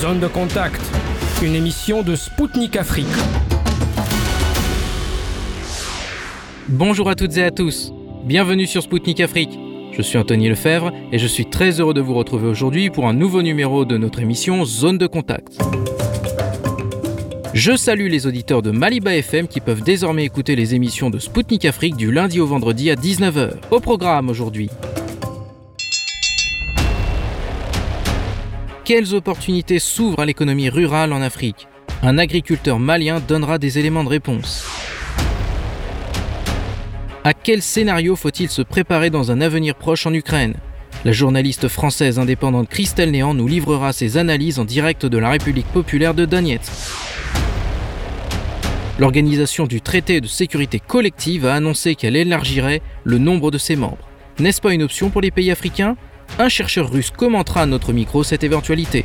Zone de contact, une émission de Spoutnik Afrique. Bonjour à toutes et à tous, bienvenue sur Spoutnik Afrique. Je suis Anthony Lefebvre et je suis très heureux de vous retrouver aujourd'hui pour un nouveau numéro de notre émission Zone de contact. Je salue les auditeurs de Maliba FM qui peuvent désormais écouter les émissions de Spoutnik Afrique du lundi au vendredi à 19h. Au programme aujourd'hui. Quelles opportunités s'ouvrent à l'économie rurale en Afrique Un agriculteur malien donnera des éléments de réponse. À quel scénario faut-il se préparer dans un avenir proche en Ukraine? La journaliste française indépendante Christelle Néant nous livrera ses analyses en direct de la République populaire de Donetsk. L'organisation du traité de sécurité collective a annoncé qu'elle élargirait le nombre de ses membres. N'est-ce pas une option pour les pays africains? Un chercheur russe commentera à notre micro cette éventualité.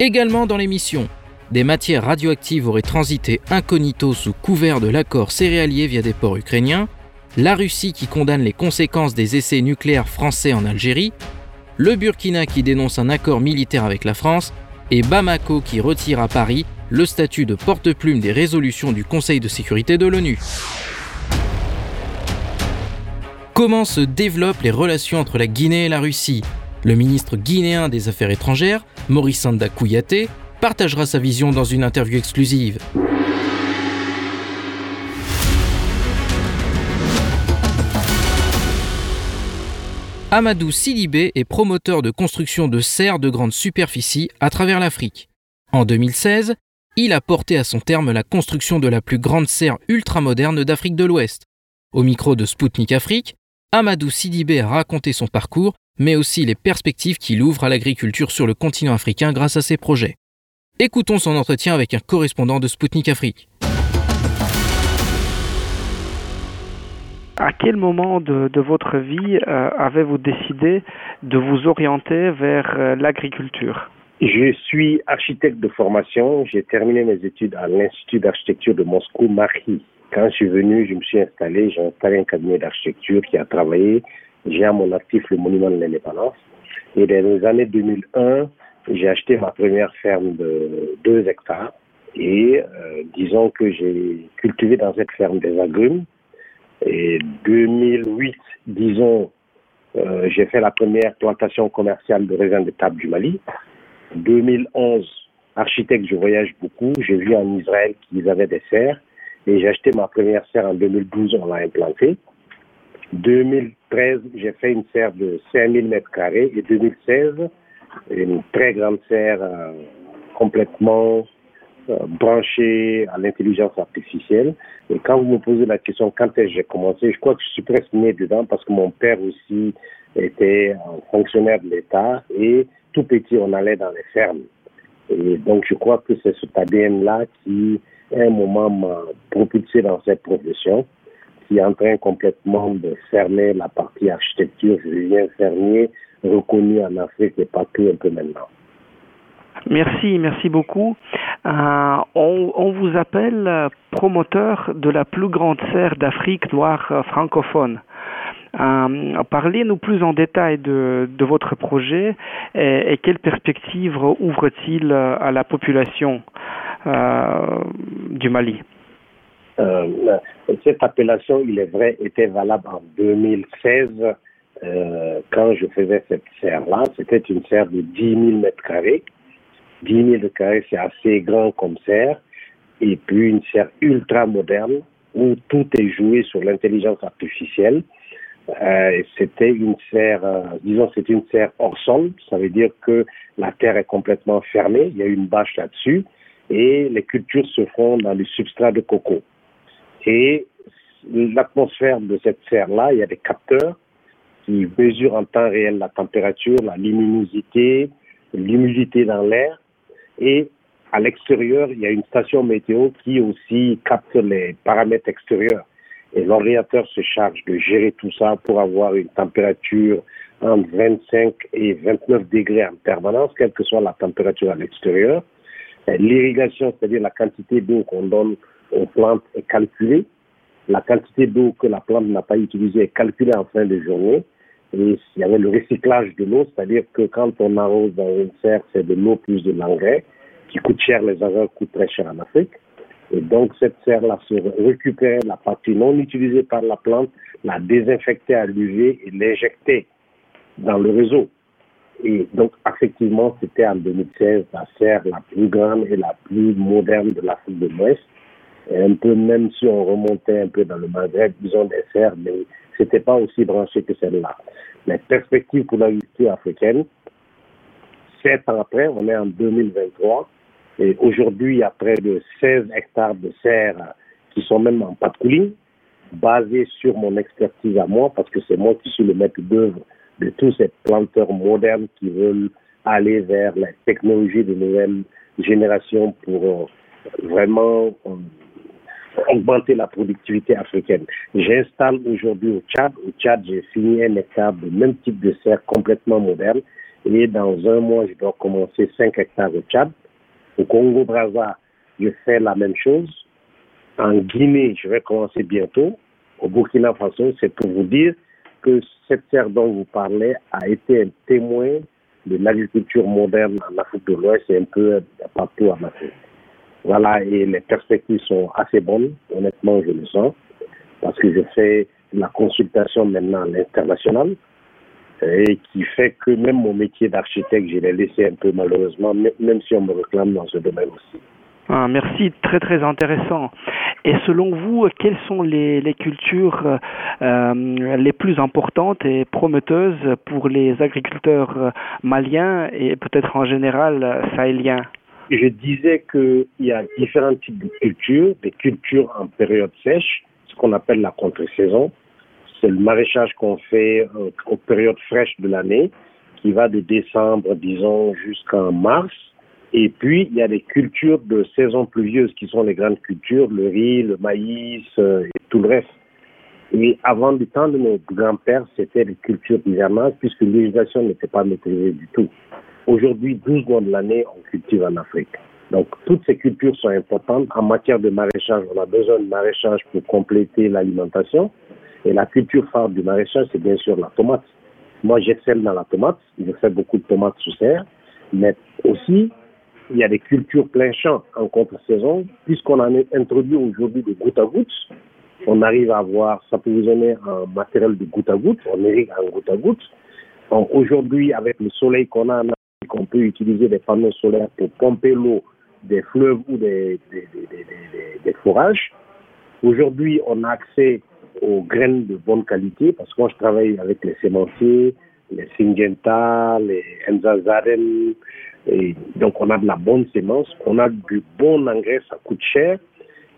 Également dans l'émission, des matières radioactives auraient transité incognito sous couvert de l'accord céréalier via des ports ukrainiens, la Russie qui condamne les conséquences des essais nucléaires français en Algérie, le Burkina qui dénonce un accord militaire avec la France et Bamako qui retire à Paris le statut de porte-plume des résolutions du Conseil de sécurité de l'ONU. Comment se développent les relations entre la Guinée et la Russie Le ministre guinéen des Affaires étrangères, Maurice Sanda Kouyaté, partagera sa vision dans une interview exclusive. Amadou Sidibé est promoteur de construction de serres de grande superficie à travers l'Afrique. En 2016, il a porté à son terme la construction de la plus grande serre ultramoderne d'Afrique de l'Ouest. Au micro de Spoutnik Afrique, Amadou Sidibé a raconté son parcours, mais aussi les perspectives qu'il ouvre à l'agriculture sur le continent africain grâce à ses projets. Écoutons son entretien avec un correspondant de Spoutnik Afrique. À quel moment de, de votre vie euh, avez-vous décidé de vous orienter vers euh, l'agriculture? Je suis architecte de formation. J'ai terminé mes études à l'Institut d'architecture de Moscou, Marie. Quand je suis venu, je me suis installé. J'ai installé un cabinet d'architecture qui a travaillé. J'ai à mon actif le monument de l'indépendance. Et dans les années 2001, j'ai acheté ma première ferme de 2 hectares. Et euh, disons que j'ai cultivé dans cette ferme des agrumes et 2008, disons, euh, j'ai fait la première plantation commerciale de raisins de table du Mali. 2011, architecte, je voyage beaucoup. J'ai vu en Israël qu'ils avaient des serres. Et j'ai acheté ma première serre en 2012, on l'a implantée. 2013, j'ai fait une serre de 5000 mètres carrés. Et 2016, une très grande serre euh, complètement euh, branché à l'intelligence artificielle. Et quand vous me posez la question quand est-ce que j'ai commencé, je crois que je suis presque né dedans parce que mon père aussi était un fonctionnaire de l'État et tout petit, on allait dans les fermes. Et donc, je crois que c'est cet ADN-là qui, un moment, m'a propulsé dans cette profession, qui est en train complètement de fermer la partie architecture. Je deviens fermier reconnu en Afrique et partout un peu maintenant. Merci, merci beaucoup. Euh, on, vous appelle promoteur de la plus grande serre d'Afrique noire euh, francophone. Euh, Parlez-nous plus en détail de, votre projet et, quelles perspectives ouvre-t-il à la population? Du Mali euh, Cette appellation, il est vrai, était valable en 2016 euh, quand je faisais cette serre-là. C'était une serre de 10 000 mètres carrés 10 000 carrés, c'est assez grand comme serre. Et puis une serre ultra moderne où tout est joué sur l'intelligence artificielle. Euh, c'était une serre, euh, disons, c'est une serre hors sol. Ça veut dire que la terre est complètement fermée. Il y a une bâche là-dessus et les cultures se font dans le substrat de coco. Et l'atmosphère de cette serre-là, il y a des capteurs qui mesurent en temps réel la température, la luminosité, l'humidité dans l'air et à l'extérieur, il y a une station météo qui aussi capte les paramètres extérieurs. Et l'ordinateur se charge de gérer tout ça pour avoir une température entre 25 et 29 degrés en permanence, quelle que soit la température à l'extérieur. L'irrigation, c'est-à-dire la quantité d'eau qu'on donne aux plantes est calculée. La quantité d'eau que la plante n'a pas utilisée est calculée en fin de journée. Et il y avait le recyclage de l'eau, c'est-à-dire que quand on arrose dans une serre, c'est de l'eau plus de l'engrais, qui coûte cher, les engrais coûtent très cher en Afrique. Et donc, cette serre-là se récupérait la partie non utilisée par la plante, la désinfectait à l'UV et l'injectait dans le réseau. Et donc, effectivement, c'était en 2016 la serre la plus grande et la plus moderne de l'Afrique de l'Ouest. Un peu, même si on remontait un peu dans le Maghreb, disons des serres, mais c'était pas aussi branché que celle-là. Les perspectives pour l'agriculture africaine, sept ans après, on est en 2023, et aujourd'hui, il y a près de 16 hectares de serres qui sont même en patrouille, basés sur mon expertise à moi, parce que c'est moi qui suis le maître d'œuvre de tous ces planteurs modernes qui veulent aller vers la technologie de nouvelles générations pour euh, vraiment euh, augmenter la productivité africaine. J'installe aujourd'hui au Tchad. Au Tchad, j'ai fini un hectare de même type de serre complètement moderne. Et dans un mois, je dois commencer 5 hectares au Tchad. Au Congo-Brazza, je fais la même chose. En Guinée, je vais commencer bientôt. Au Burkina Faso, c'est pour vous dire que cette serre dont vous parlez a été un témoin de l'agriculture moderne en Afrique de l'Ouest et un peu partout en Afrique. Voilà, et les perspectives sont assez bonnes, honnêtement, je le sens, parce que je fais la consultation maintenant à l'international, et qui fait que même mon métier d'architecte, je l'ai laissé un peu malheureusement, même si on me réclame dans ce domaine aussi. Ah, merci, très très intéressant. Et selon vous, quelles sont les, cultures euh, les plus importantes et prometteuses pour les agriculteurs maliens et peut-être en général sahéliens? Je disais qu'il y a différents types de cultures, des cultures en période sèche, ce qu'on appelle la contre-saison. C'est le maraîchage qu'on fait euh, aux périodes fraîches de l'année, qui va de décembre, disons, jusqu'en mars. Et puis, il y a des cultures de saison pluvieuse qui sont les grandes cultures, le riz, le maïs euh, et tout le reste. Et avant du temps de nos grands-pères, c'était des cultures hivernales puisque l'irrigation n'était pas maîtrisée du tout. Aujourd'hui, 12 mois de l'année, on cultive en Afrique. Donc, toutes ces cultures sont importantes. En matière de maraîchage, on a besoin de maraîchage pour compléter l'alimentation. Et la culture phare du maraîchage, c'est bien sûr la tomate. Moi, j'excelle dans la tomate. Je fais beaucoup de tomates sous serre. Mais aussi, il y a des cultures plein champ en contre-saison. Puisqu'on en a introduit aujourd'hui des gouttes à gouttes, on arrive à avoir, ça peut vous donner un matériel de goutte à goutte. On irrigue en goutte à goutte. Aujourd'hui, avec le soleil qu'on a qu'on peut utiliser des panneaux solaires pour pomper l'eau des fleuves ou des, des, forages. Aujourd'hui, on a accès aux graines de bonne qualité parce que moi, je travaille avec les sémenciers, les Syngenta, les Enzazaden. Et donc, on a de la bonne sémence, on a du bon engrais, ça coûte cher.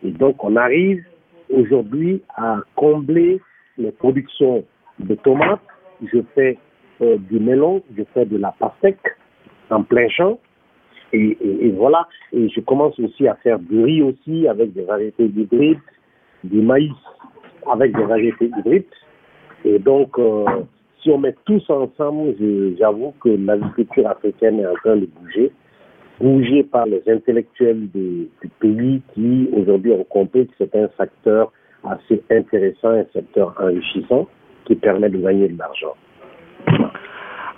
Et donc, on arrive aujourd'hui à combler les productions de tomates. Je fais euh, du melon, je fais de la pastèque, en plein champ. Et, voilà. Et je commence aussi à faire du riz aussi avec des variétés hybrides, du maïs avec des variétés hybrides. Et donc, euh, si on met tout ça ensemble, j'avoue que l'agriculture africaine est en train de bouger, bouger par les intellectuels du, du pays qui aujourd'hui ont compris que c'est un secteur assez intéressant, un secteur enrichissant qui permet de gagner de l'argent.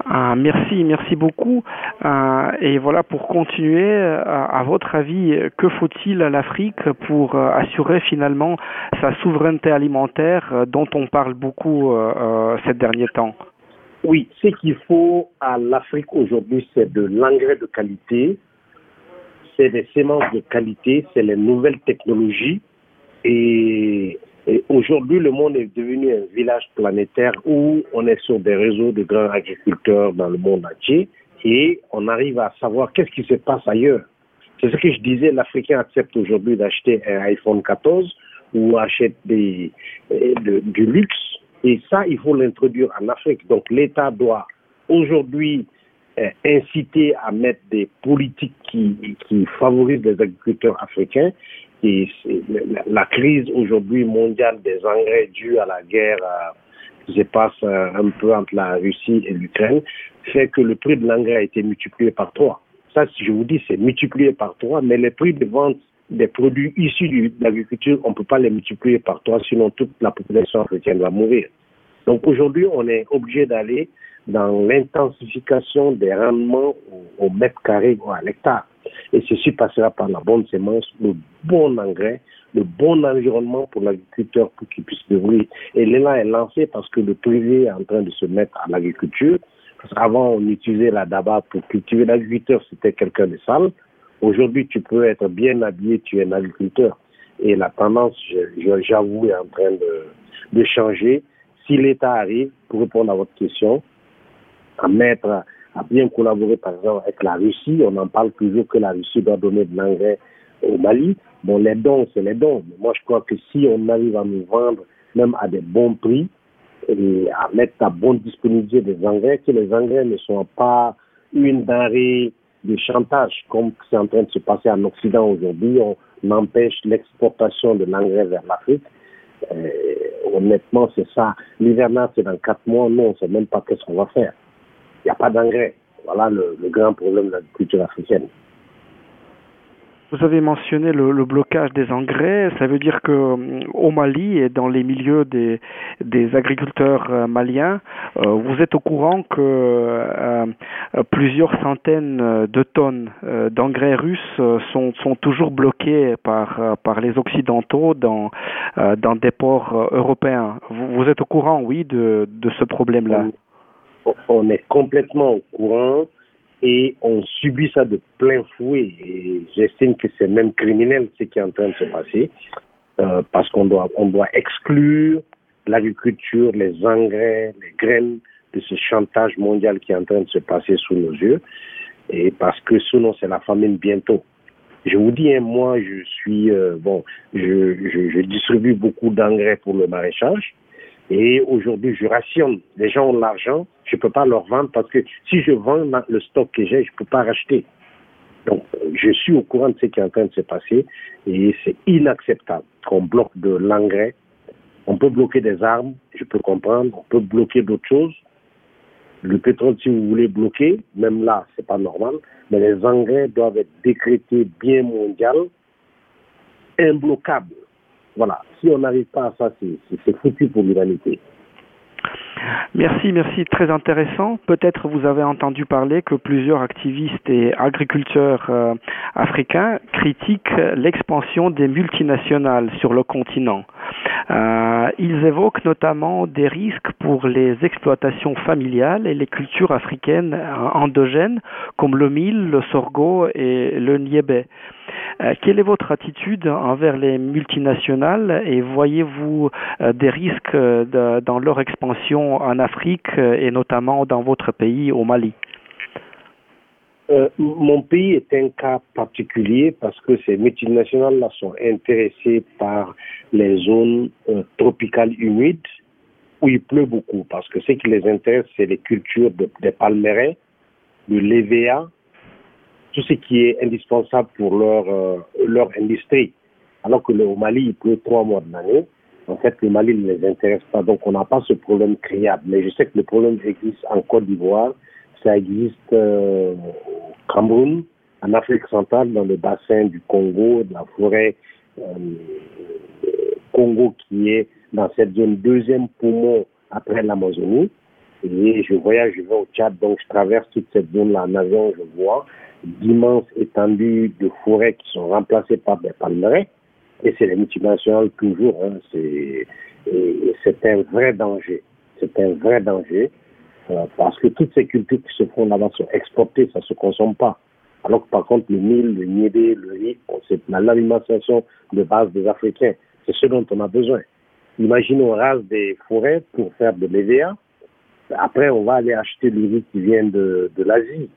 Ah, merci, merci beaucoup. Ah, et voilà, pour continuer, euh, à, votre avis, que faut-il à l'Afrique pour euh, assurer finalement sa souveraineté alimentaire euh, dont on parle beaucoup ces derniers temps? Oui, ce qu'il faut à l'Afrique aujourd'hui, c'est de l'engrais de qualité, c'est des semences de qualité, c'est les nouvelles technologies et aujourd'hui, le monde est devenu un village planétaire où on est sur des réseaux de grands agriculteurs dans le monde entier et on arrive à savoir qu'est-ce qui se passe ailleurs. C'est ce que je disais, l'Africain accepte aujourd'hui d'acheter un iPhone 14 ou achète des, du luxe. Et ça, il faut l'introduire en Afrique. Donc l'État doit aujourd'hui euh, inciter à mettre des politiques qui, favorisent les agriculteurs africains et la, crise aujourd'hui mondiale des engrais due à la guerre qui se passe euh, un peu entre la Russie et l'Ukraine fait que le prix de l'engrais a été multiplié par trois. Ça, je vous dis, c'est multiplié par trois, mais les prix de vente des produits issus de l'agriculture, on ne peut pas les multiplier par trois, sinon toute la population africaine va mourir. Donc aujourd'hui, on est obligé d'aller dans l'intensification des rendements au, mètre carré ou à l'hectare. Et ceci passera par la bonne semence, le bon engrais, le bon environnement pour l'agriculteur pour qu'il puisse développer. Et l'élan est lancé parce que le privé est en train de se mettre à l'agriculture. Qu'avant, on utilisait la DABA pour cultiver l'agriculteur, c'était quelqu'un de sale. Aujourd'hui, tu peux être bien habillé, tu es un agriculteur. Et la tendance, j'avoue, est en train de changer. Si l'État arrive, pour répondre à votre question, à mettre, à bien collaborer, par exemple, avec la Russie, on en parle toujours que la Russie doit donner de l'engrais au Mali. Bon, les dons, c'est les dons. Mais moi, je crois que si on arrive à nous vendre, même à des bons prix, et à mettre à bonne disponibilité des engrais, que les engrais ne soient pas une denrée de chantage, comme c'est en train de se passer en Occident aujourd'hui. On empêche l'exportation de l'engrais vers l'Afrique. Euh, honnêtement, c'est ça. L'hivernage, c'est dans quatre mois. Non, on ne sait même pas qu'est-ce qu'on va faire. Il n'y a pas d'engrais. Voilà le grand problème de l'agriculture africaine. Vous avez mentionné le, blocage des engrais. Ça veut dire que euh, au Mali et dans les milieux des, des agriculteurs euh, maliens, euh, vous êtes au courant que plusieurs centaines de tonnes d'engrais russes sont, sont toujours bloquées par, par les Occidentaux dans, dans des ports européens. Vous, vous, êtes au courant, oui, de, de ce problème-là? On est complètement au courant et on subit ça de plein fouet. Et j'estime que c'est même criminel ce qui est en train de se passer, euh, parce qu'on doit, exclure l'agriculture, les engrais, les graines de ce chantage mondial qui est en train de se passer sous nos yeux, et parce que sinon c'est la famine bientôt. Je vous dis, hein, moi, je suis euh, bon, je, je, je distribue beaucoup d'engrais pour le maraîchage. Et aujourd'hui, je rationne. Les gens ont l'argent, je ne peux pas leur vendre parce que si je vends le stock que j'ai, je ne peux pas racheter. Donc, je suis au courant de ce qui est en train de se passer et c'est inacceptable qu'on bloque de l'engrais. On peut bloquer des armes, je peux comprendre. On peut bloquer d'autres choses. Le pétrole, si vous voulez bloquer, même là, c'est pas normal. Mais les engrais doivent être décrétés bien mondial, imbloquables. Voilà. Si on n'arrive pas à ça, c'est foutu pour l'humanité. Merci, merci, très intéressant. Peut-être vous avez entendu parler que plusieurs activistes et agriculteurs euh, africains critiquent l'expansion des multinationales sur le continent. Euh, ils évoquent notamment des risques pour les exploitations familiales et les cultures africaines euh, endogènes comme le mil, le sorgho et le niébé. Euh, quelle est votre attitude envers les multinationales et voyez-vous euh, des risques euh, dans leur expansion en Afrique et notamment dans votre pays, au Mali? Mon pays est un cas particulier parce que ces multinationales-là sont intéressées par les zones tropicales humides où il pleut beaucoup. Parce que ce qui les intéresse, c'est les cultures des palmerins, de l'EVA tout ce qui est indispensable pour leur, euh, leur industrie. Alors que le, Mali, il pleut trois mois de l'année. En fait, le Mali ne les intéresse pas. Donc, on n'a pas ce problème créable. Mais je sais que le problème existe en Côte d'Ivoire. Ça existe euh, au Cameroun, en Afrique centrale, dans le bassin du Congo, de la forêt euh, Congo qui est dans cette zone deuxième poumon après l'Amazonie. Et je voyage, je vais au Tchad, donc je traverse toute cette zone-là en avion, je vois d'immenses étendues de forêts qui sont remplacées par des palmeraies. Et c'est les multinationales toujours. Hein, c'est un vrai danger. C'est un vrai danger. Euh, parce que toutes ces cultures qui se font là-bas sont exportées, ça ne se consomme pas. Alors que par contre, le mil, le niébé, le riz, c'est l'alimentation de base des Africains. C'est ce dont on a besoin. Imaginons, on rase des forêts pour faire de l'EVA. Après, on va aller acheter le riz qui vient de, de l'Asie.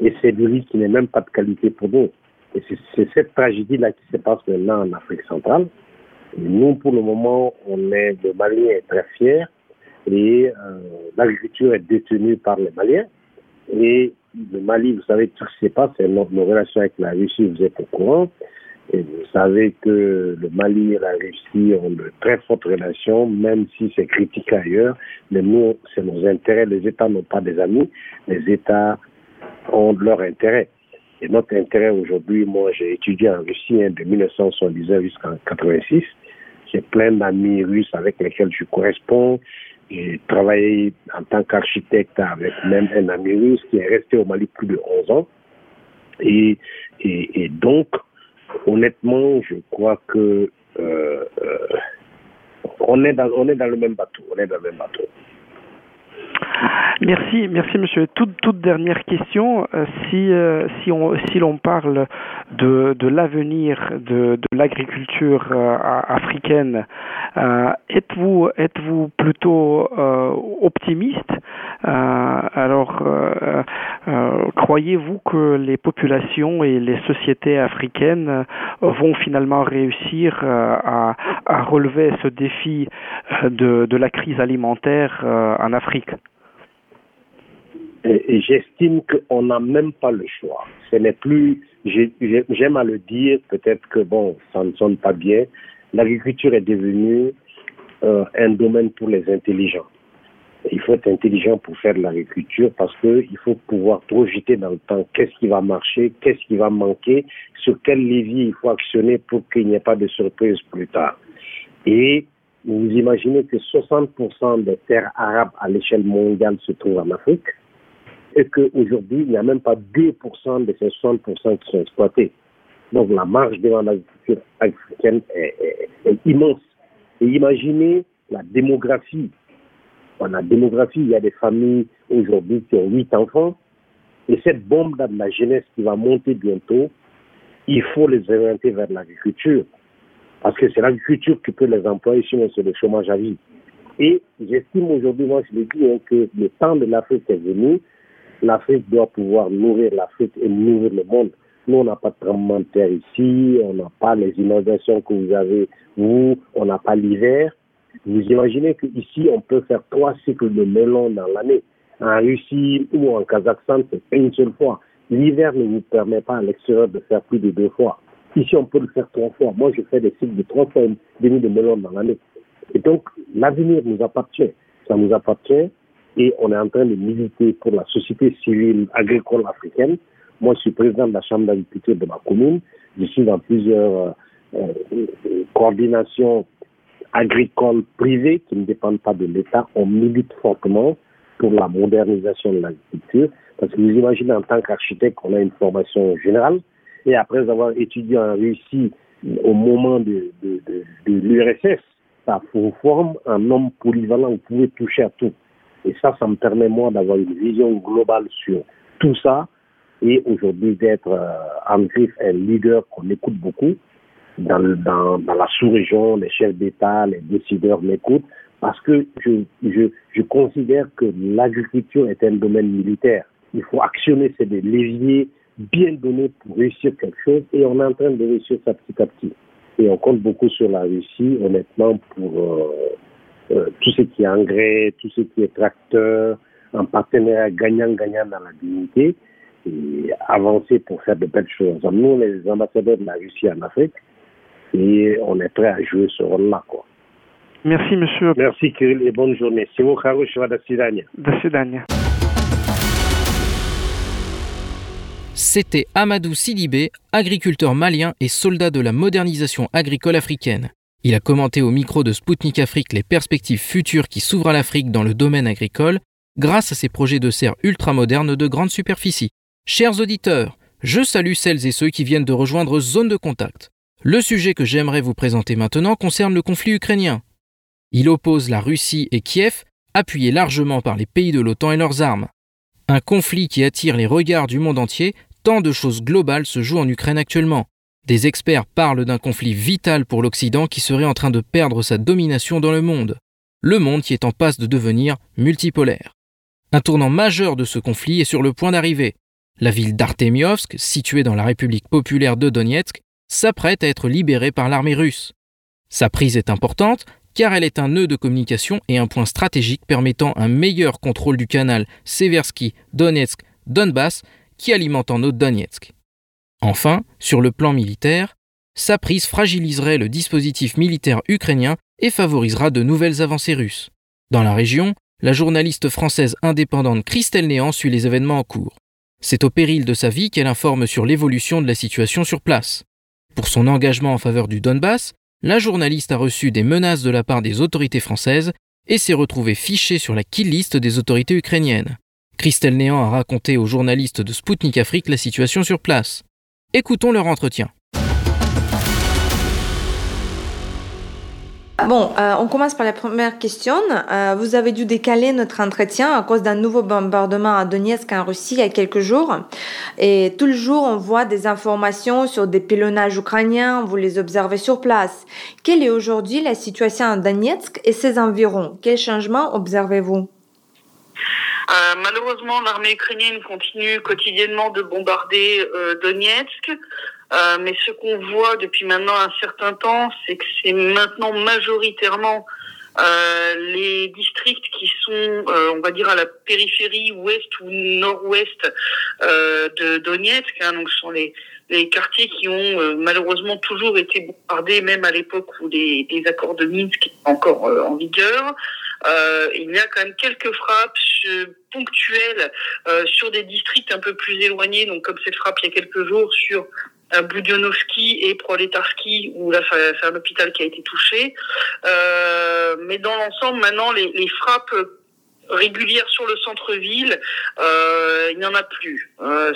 Et c'est du riz qui n'est même pas de qualité pour nous. Et c'est cette tragédie-là qui se passe maintenant en Afrique centrale. nous, pour le moment, on est, le Malien est très fier et euh, l'agriculture est détenue par les Maliens. Et le Mali, vous savez, tout ce qui se passe, c'est nos, relations avec la Russie, vous êtes au courant. Et vous savez que le Mali et la Russie ont de très fortes relations, même si c'est critiqué ailleurs. Mais nous, c'est nos intérêts. Les États n'ont pas des amis. Les États ont leur intérêt. Et notre intérêt aujourd'hui, moi j'ai étudié en Russie hein, de 1979 jusqu'en 86. J'ai plein d'amis russes avec lesquels je corresponds. J'ai travaillé en tant qu'architecte avec même un ami russe qui est resté au Mali plus de 11 ans. Et, et, donc, honnêtement, je crois que euh, euh, on, est dans, on est dans le même bateau. On est dans le même bateau. Merci, merci monsieur. Toute, dernière question. Euh, si, euh, si, on, si l'on parle de, l'avenir de, l'agriculture euh, africaine, êtes-vous, plutôt optimiste? Alors, croyez-vous que les populations et les sociétés africaines vont finalement réussir à, relever ce défi de la crise alimentaire en Afrique? J'estime qu'on n'a même pas le choix. Ce n'est plus, j'aime à le dire, peut-être que bon, ça ne sonne pas bien. L'agriculture est devenue euh, un domaine pour les intelligents. Il faut être intelligent pour faire de l'agriculture parce qu'il faut pouvoir projeter dans le temps qu'est-ce qui va marcher, qu'est-ce qui va manquer, sur quel levier il faut actionner pour qu'il n'y ait pas de surprise plus tard? Et vous imaginez que 60% des terres arabes à l'échelle mondiale se trouvent en Afrique et qu'aujourd'hui, il n'y a même pas 2% de ces 60% qui sont exploités? Donc la marge devant l'agriculture africaine est, immense. Et imaginez la démographie. Dans la démographie, il y a des familles aujourd'hui qui ont 8 enfants. Et cette bombe de la jeunesse qui va monter bientôt, il faut les orienter vers l'agriculture. Parce que c'est l'agriculture qui peut les employer, sinon c'est le chômage à vie. Et j'estime aujourd'hui, moi je le dis, hein, que le temps de l'Afrique est venu l'Afrique doit pouvoir nourrir l'Afrique et nourrir le monde. Nous, on n'a pas de tremblement de terre ici, on n'a pas les inondations que vous avez, vous, on n'a pas l'hiver. Vous imaginez qu'ici, on peut faire trois cycles de melon dans l'année. En Russie ou en Kazakhstan, c'est une seule fois. L'hiver ne vous permet pas à l'extérieur de faire plus de deux fois. Ici, on peut le faire trois fois. Moi, je fais des cycles de trois fois et demi de melon dans l'année. Et donc, l'avenir nous appartient. Ça nous appartient et on est en train de militer pour la société civile agricole africaine. Moi, je suis président de la Chambre d'agriculture de ma commune. Je suis dans plusieurs euh, euh, coordinations agricoles privées qui ne dépendent pas de l'État. On milite fortement pour la modernisation de l'agriculture. Parce que vous imaginez, en tant qu'architecte, on a une formation générale. Et après avoir étudié en Russie au moment de, de, l'URSS, ça vous forme un homme polyvalent. Vous pouvez toucher à tout. Et ça, ça me permet, moi, d'avoir une vision globale sur tout ça et aujourd'hui d'être euh, en griffe un leader qu'on écoute beaucoup. Dans, la sous-région, les chefs d'État, les décideurs m'écoutent parce que je, je, je considère que l'agriculture est un domaine militaire. Il faut actionner ces leviers bien donnés pour réussir quelque chose et on est en train de réussir ça petit à petit. Et on compte beaucoup sur la Russie, honnêtement, pour, euh, euh, tout ce qui est engrais, tout ce qui est tracteur, un partenariat gagnant-gagnant dans la dignité et avancer pour faire de belles choses. Nous, les ambassadeurs de la Russie en Afrique, et on est prêt à jouer ce rôle-là. Quoi. Merci, monsieur. Merci, Kirill, et bonne journée. C'est vous, C'était Amadou Sidibé, agriculteur malien et soldat de la modernisation agricole africaine. Il a commenté au micro de Spoutnik Afrique les perspectives futures qui s'ouvrent à l'Afrique dans le domaine agricole grâce à ses projets de serre ultramodernes de grande superficie. Chers auditeurs, je salue celles et ceux qui viennent de rejoindre Zone de Contact. Le sujet que j'aimerais vous présenter maintenant concerne le conflit ukrainien. Il oppose la Russie et Kiev, appuyés largement par les pays de l'OTAN et leurs armes. Un conflit qui attire les regards du monde entier, tant de choses globales se jouent en Ukraine actuellement. Des experts parlent d'un conflit vital pour l'Occident qui serait en train de perdre sa domination dans le monde. Le monde qui est en passe de devenir multipolaire. Un tournant majeur de ce conflit est sur le point d'arriver. La ville d'Artemiovsk, située dans la République populaire de Donetsk, s'apprête à être libérée par l'armée russe. Sa prise est importante car elle est un nœud de communication et un point stratégique permettant un meilleur contrôle du canal Seversky-Donetsk-Donbass qui alimente en eau Donetsk. Enfin, sur le plan militaire, sa prise fragiliserait le dispositif militaire ukrainien et favorisera de nouvelles avancées russes. Dans la région, la journaliste française indépendante Christelle Néant suit les événements en cours. C'est au péril de sa vie qu'elle informe sur l'évolution de la situation sur place. Pour son engagement en faveur du Donbass, la journaliste a reçu des menaces de la part des autorités françaises et s'est retrouvé fiché sur la kill des autorités ukrainiennes. Christelle Néant a raconté aux journalistes de Sputnik Afrique la situation sur place. Écoutons leur entretien. Bon, euh, on commence par la première question. Euh, vous avez dû décaler notre entretien à cause d'un nouveau bombardement à Donetsk en Russie il y a quelques jours. Et tout le jour, on voit des informations sur des pilonnages ukrainiens, vous les observez sur place. Quelle est aujourd'hui la situation à Donetsk et ses environs? Quels changements observez-vous? Euh, malheureusement, l'armée ukrainienne continue quotidiennement de bombarder Donetsk. Euh, mais ce qu'on voit depuis maintenant un certain temps, c'est que c'est maintenant majoritairement euh, les districts qui sont, euh, on va dire, à la périphérie ouest ou nord-ouest euh, de Donetsk. Hein, donc, ce sont les, quartiers qui ont malheureusement toujours été bombardés, même à l'époque où les, accords de Minsk étaient encore en vigueur. Il y a quand même quelques frappes ponctuelles sur des districts un peu plus éloignés, donc comme cette frappe il y a quelques jours sur Boudionovski et Proletarski, où là c'est un hôpital qui a été touché. Euh, mais dans l'ensemble, maintenant, les, les, frappes régulières sur le centre-ville, euh, il n'y en a plus. Euh,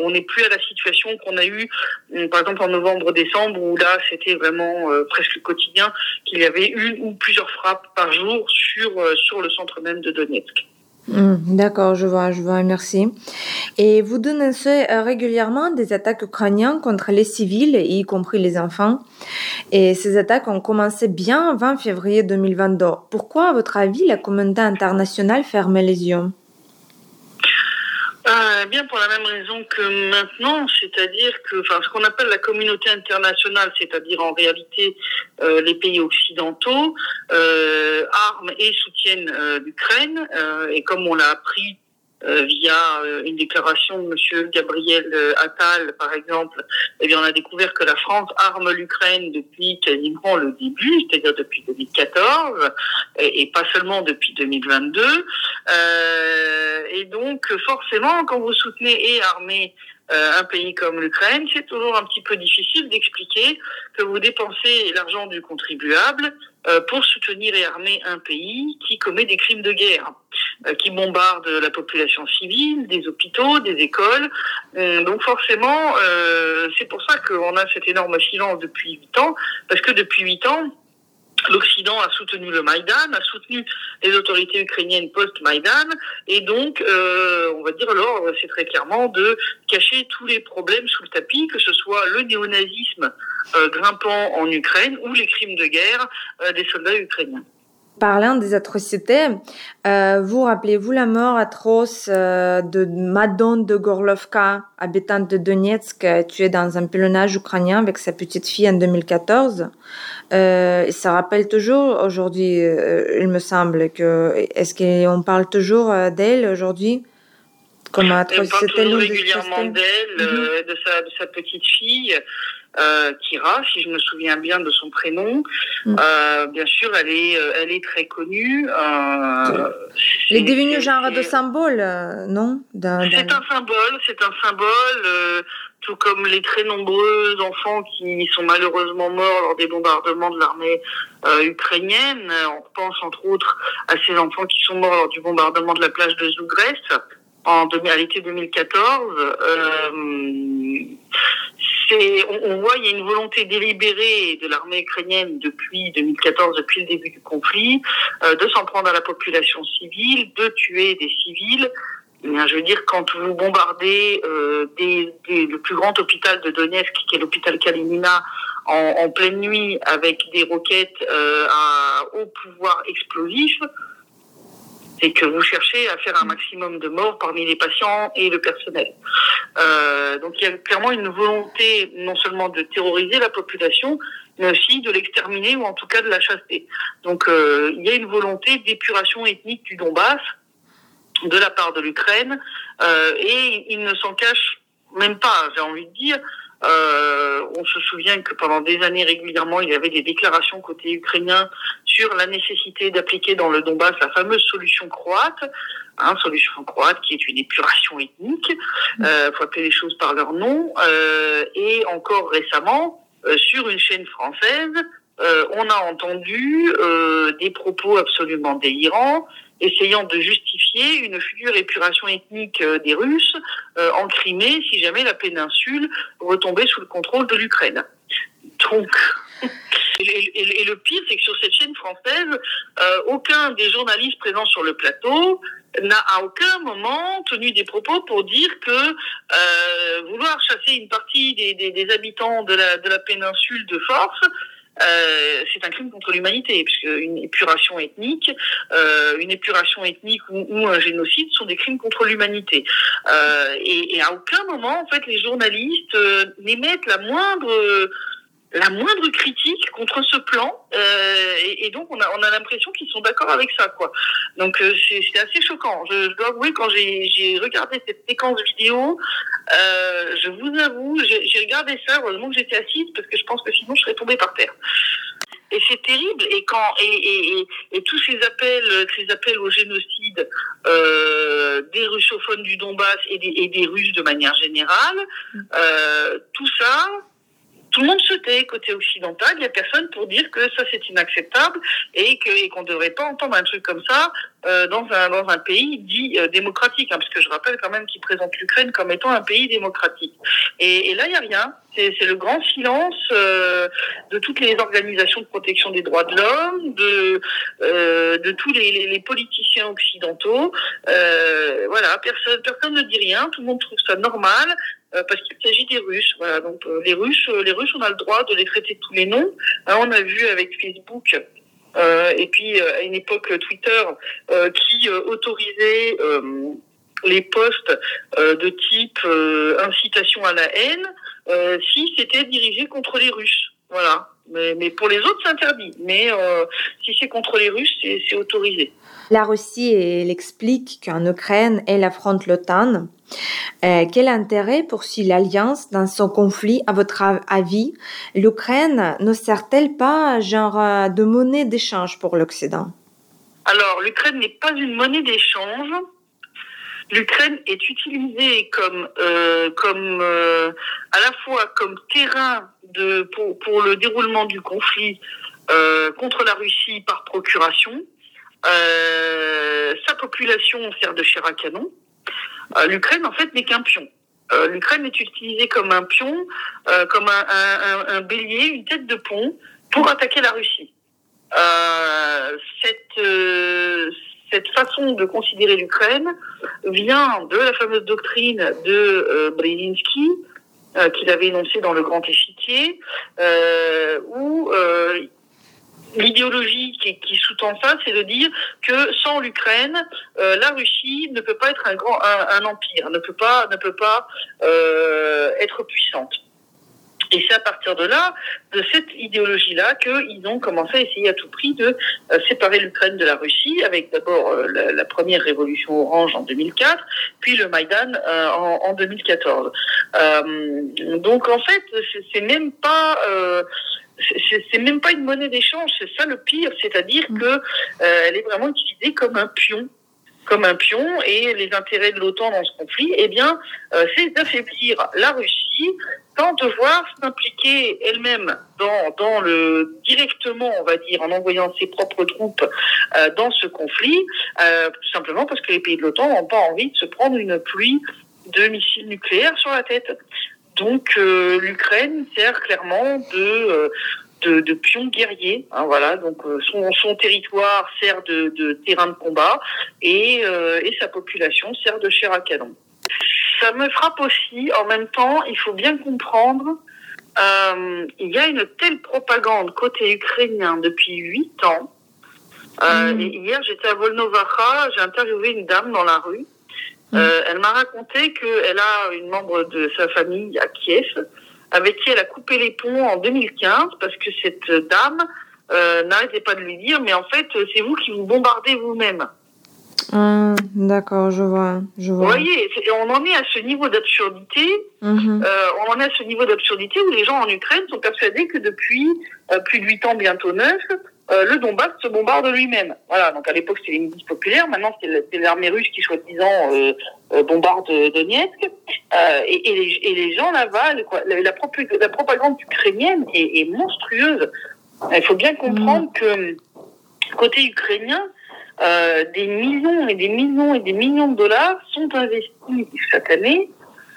on n'est plus à la situation qu'on a eue, hum, par exemple en novembre-décembre, où là c'était vraiment euh, presque quotidien qu'il y avait une ou plusieurs frappes par jour sur euh, sur le centre même de Donetsk. Hmm, d'accord, je vois, je vois, merci. Et vous dénoncez euh, régulièrement des attaques ukrainiennes contre les civils, y compris les enfants. Et ces attaques ont commencé bien 20 février 2022. Pourquoi, à votre avis, la communauté internationale fermait les yeux? Euh, bien pour la même raison que maintenant, c'est-à-dire que, enfin, ce qu'on appelle la communauté internationale, c'est-à-dire en réalité euh, les pays occidentaux, euh, arment et soutiennent euh, l'Ukraine, euh, et comme on l'a appris euh, via euh, une déclaration de Monsieur Gabriel euh, Attal, par exemple, eh bien, on a découvert que la France arme l'Ukraine depuis quasiment le début, c'est-à-dire depuis 2014, et, et, pas seulement depuis 2022. Euh, et donc, forcément, quand vous soutenez et armez euh, un pays comme l'Ukraine, c'est toujours un petit peu difficile d'expliquer que vous dépensez l'argent du contribuable pour soutenir et armer un pays qui commet des crimes de guerre, euh, qui bombarde la population civile, des hôpitaux, des écoles. donc forcément, c'est pour ça qu'on a cet énorme silence depuis huit ans, parce que depuis huit ans, L'Occident a soutenu le Maïdan, a soutenu les autorités ukrainiennes post-Maïdan, et donc, euh, on va dire alors, c'est très clairement de cacher tous les problèmes sous le tapis, que ce soit le néonazisme euh, grimpant en Ukraine ou les crimes de guerre euh, des soldats ukrainiens. Parlant des atrocités, euh, vous rappelez-vous la mort atroce euh, de Madon de Gorlovka, habitante de Donetsk, tuée dans un pilonnage ukrainien avec sa petite fille en 2014 euh, Ça rappelle toujours aujourd'hui, euh, il me semble que est-ce qu'on parle toujours euh, d'elle aujourd'hui? Comme atrocité On parle toujours régulièrement d'elle, mm -hmm. de sa petite fille euh, Kira, si je me souviens bien de son prénom. Mm. Euh, bien sûr, elle est, euh, elle est très connue. Euh, elle est devenue genre de symbole, euh, non? C'est un symbole, c'est un symbole, euh, tout comme les très nombreux enfants qui sont malheureusement morts lors des bombardements de l'armée ukrainienne. On pense entre autres à ces enfants qui sont morts lors du bombardement de la plage de Zougrest en à l'été 2014. Euh, on, on, voit il y a une volonté délibérée de l'armée ukrainienne depuis 2014, depuis le début du conflit, euh, de s'en prendre à la population civile, de tuer des civils. Bien, je veux dire, quand vous bombardez euh, des, des, le plus grand hôpital de Donetsk, qui est l'hôpital Kalinina, en, en, pleine nuit avec des roquettes euh, à haut pouvoir explosif, c'est que vous cherchez à faire un maximum de morts parmi les patients et le personnel. Euh, donc il y a clairement une volonté non seulement de terroriser la population, mais aussi de l'exterminer ou en tout cas de la chasser. Donc euh, il y a une volonté d'épuration ethnique du Donbass de la part de l'Ukraine euh, et il ne s'en cache même pas, j'ai envie de dire. Euh, on se souvient que pendant des années régulièrement, il y avait des déclarations côté ukrainien sur la nécessité d'appliquer dans le Donbass la fameuse solution croate, hein, solution croate qui est une épuration ethnique. Il euh, faut appeler les choses par leur nom. Euh, et encore récemment, euh, sur une chaîne française, on a entendu des propos absolument délirants, essayant de justifier une future épuration ethnique des Russes en Crimée si jamais la péninsule retombait sous le contrôle de l'Ukraine. Donc, et, le pire, c'est que sur cette chaîne française, euh, aucun des journalistes présents sur le plateau n'a à aucun moment tenu des propos pour dire que euh, vouloir chasser une partie des, des, habitants de la, de la péninsule de force, euh, c'est un crime contre l'humanité, puisque une épuration ethnique, euh, une épuration ethnique ou, un génocide sont des crimes contre l'humanité. Euh, et, et, à aucun moment, en fait, les journalistes n'émettent la moindre la moindre critique contre ce plan euh, et, et, donc on a on a l'impression qu'ils sont d'accord avec ça quoi. Donc euh, c'est assez choquant. Je, je, dois avouer quand j'ai regardé cette séquence vidéo euh, je vous avoue j'ai regardé ça heureusement que j'étais assise parce que je pense que sinon je serais tombée par terre. Et c'est terrible. Et quand et, et, et, tous ces appels ces appels au génocide euh, des russophones du Donbass et des, et des Russes de manière générale euh, tout ça tout le monde se tait côté occidental. Il n'y a personne pour dire que ça c'est inacceptable et que et qu'on ne devrait pas entendre un truc comme ça euh, dans un dans un pays dit euh, démocratique. Hein, parce que je rappelle quand même qu'il présente l'Ukraine comme étant un pays démocratique. Et, et là il n'y a rien. C'est le grand silence euh, de toutes les organisations de protection des droits de l'homme, de euh, de tous les, les, les, politiciens occidentaux. Euh, voilà, personne personne ne dit rien. Tout le monde trouve ça normal. Euh, parce qu'il s'agit des Russes. Voilà, donc euh, les Russes, euh, les Russes, on a le droit de les traiter de tous les noms. Hein, on a vu avec Facebook et puis à une époque Twitter qui autorisait les posts de type incitation à la haine si c'était dirigé contre les Russes. Voilà. Mais, mais pour les autres, c'est interdit. Mais euh, si c'est contre les Russes, c'est autorisé. La Russie, elle explique qu'en Ukraine, elle affronte l'OTAN. Euh, quel intérêt poursuit l'Alliance dans son conflit, à votre avis? L'Ukraine ne sert-elle pas genre euh, de monnaie d'échange pour l'Occident? Alors, l'Ukraine n'est pas une monnaie d'échange l'Ukraine est utilisée comme euh, comme euh, à la fois comme terrain de pour, pour le déroulement du conflit euh, contre la Russie par procuration. Euh, sa population sert de chair à canon. Euh, L'Ukraine en fait n'est qu'un pion. Euh, L'Ukraine est utilisée comme un pion, comme un, un, un, bélier, une tête de pont pour attaquer la Russie. cette cette façon de considérer l'Ukraine vient de la fameuse doctrine de euh, euh, qu'il avait énoncée dans le Grand Échiquier, euh, où euh, l'idéologie qui, sous-tend ça, c'est de dire que sans l'Ukraine, la Russie ne peut pas être un grand empire, ne peut pas être puissante. Et c'est à partir de là, de cette idéologie-là, qu'ils ont commencé à essayer à tout prix de euh, séparer l'Ukraine de la Russie, avec d'abord euh, la, la, première révolution orange en 2004, puis le Maïdan euh, en, en, 2014. Euh, donc en fait, c'est même pas c'est même pas une monnaie d'échange, c'est ça le pire, c'est-à-dire mmh. que elle est vraiment utilisée comme un pion comme un pion et les intérêts de l'OTAN dans ce conflit, eh bien, euh, c'est d'affaiblir la Russie sans devoir s'impliquer elle-même dans, dans le directement, on va dire, en envoyant ses propres troupes euh, dans ce conflit, euh, tout simplement parce que les pays de l'OTAN n'ont pas envie de se prendre une pluie de missiles nucléaires sur la tête. Donc euh, l'Ukraine sert clairement de euh, de, de pions guerriers. Hein, voilà, donc euh, son, son, territoire sert de, de, terrain de combat et, euh, et sa population sert de chair à canon. Ça me frappe aussi. En même temps, il faut bien comprendre. Euh, il y a une telle propagande côté ukrainien depuis huit ans. Euh, mmh. hier, j'étais à Volnovacha, j'ai interviewé une dame dans la rue. Mmh. Euh, elle m'a raconté qu'elle a une membre de sa famille à Kiev avec qui elle a coupé les ponts en 2015 parce que cette dame n'arrêtait pas de lui dire mais en fait c'est vous qui vous bombardez vous-même. Mmh, D'accord, je vois, je vois. Vous voyez, on en est à ce niveau d'absurdité. Mmh. Euh, on en est à ce niveau d'absurdité où les gens en Ukraine sont persuadés que depuis euh, plus de huit ans, bientôt neuf, euh, le Donbass se bombarde lui-même. Voilà, donc à l'époque c'était les milices populaires, maintenant c'est l'armée russe qui soi-disant euh, bombarde Donetsk, euh, et, et, les, et, les, gens là-bas, la, la, la, propagande ukrainienne est, est monstrueuse. Il faut bien comprendre mm. que côté ukrainien, euh, des millions et des millions et des millions de dollars sont investis chaque année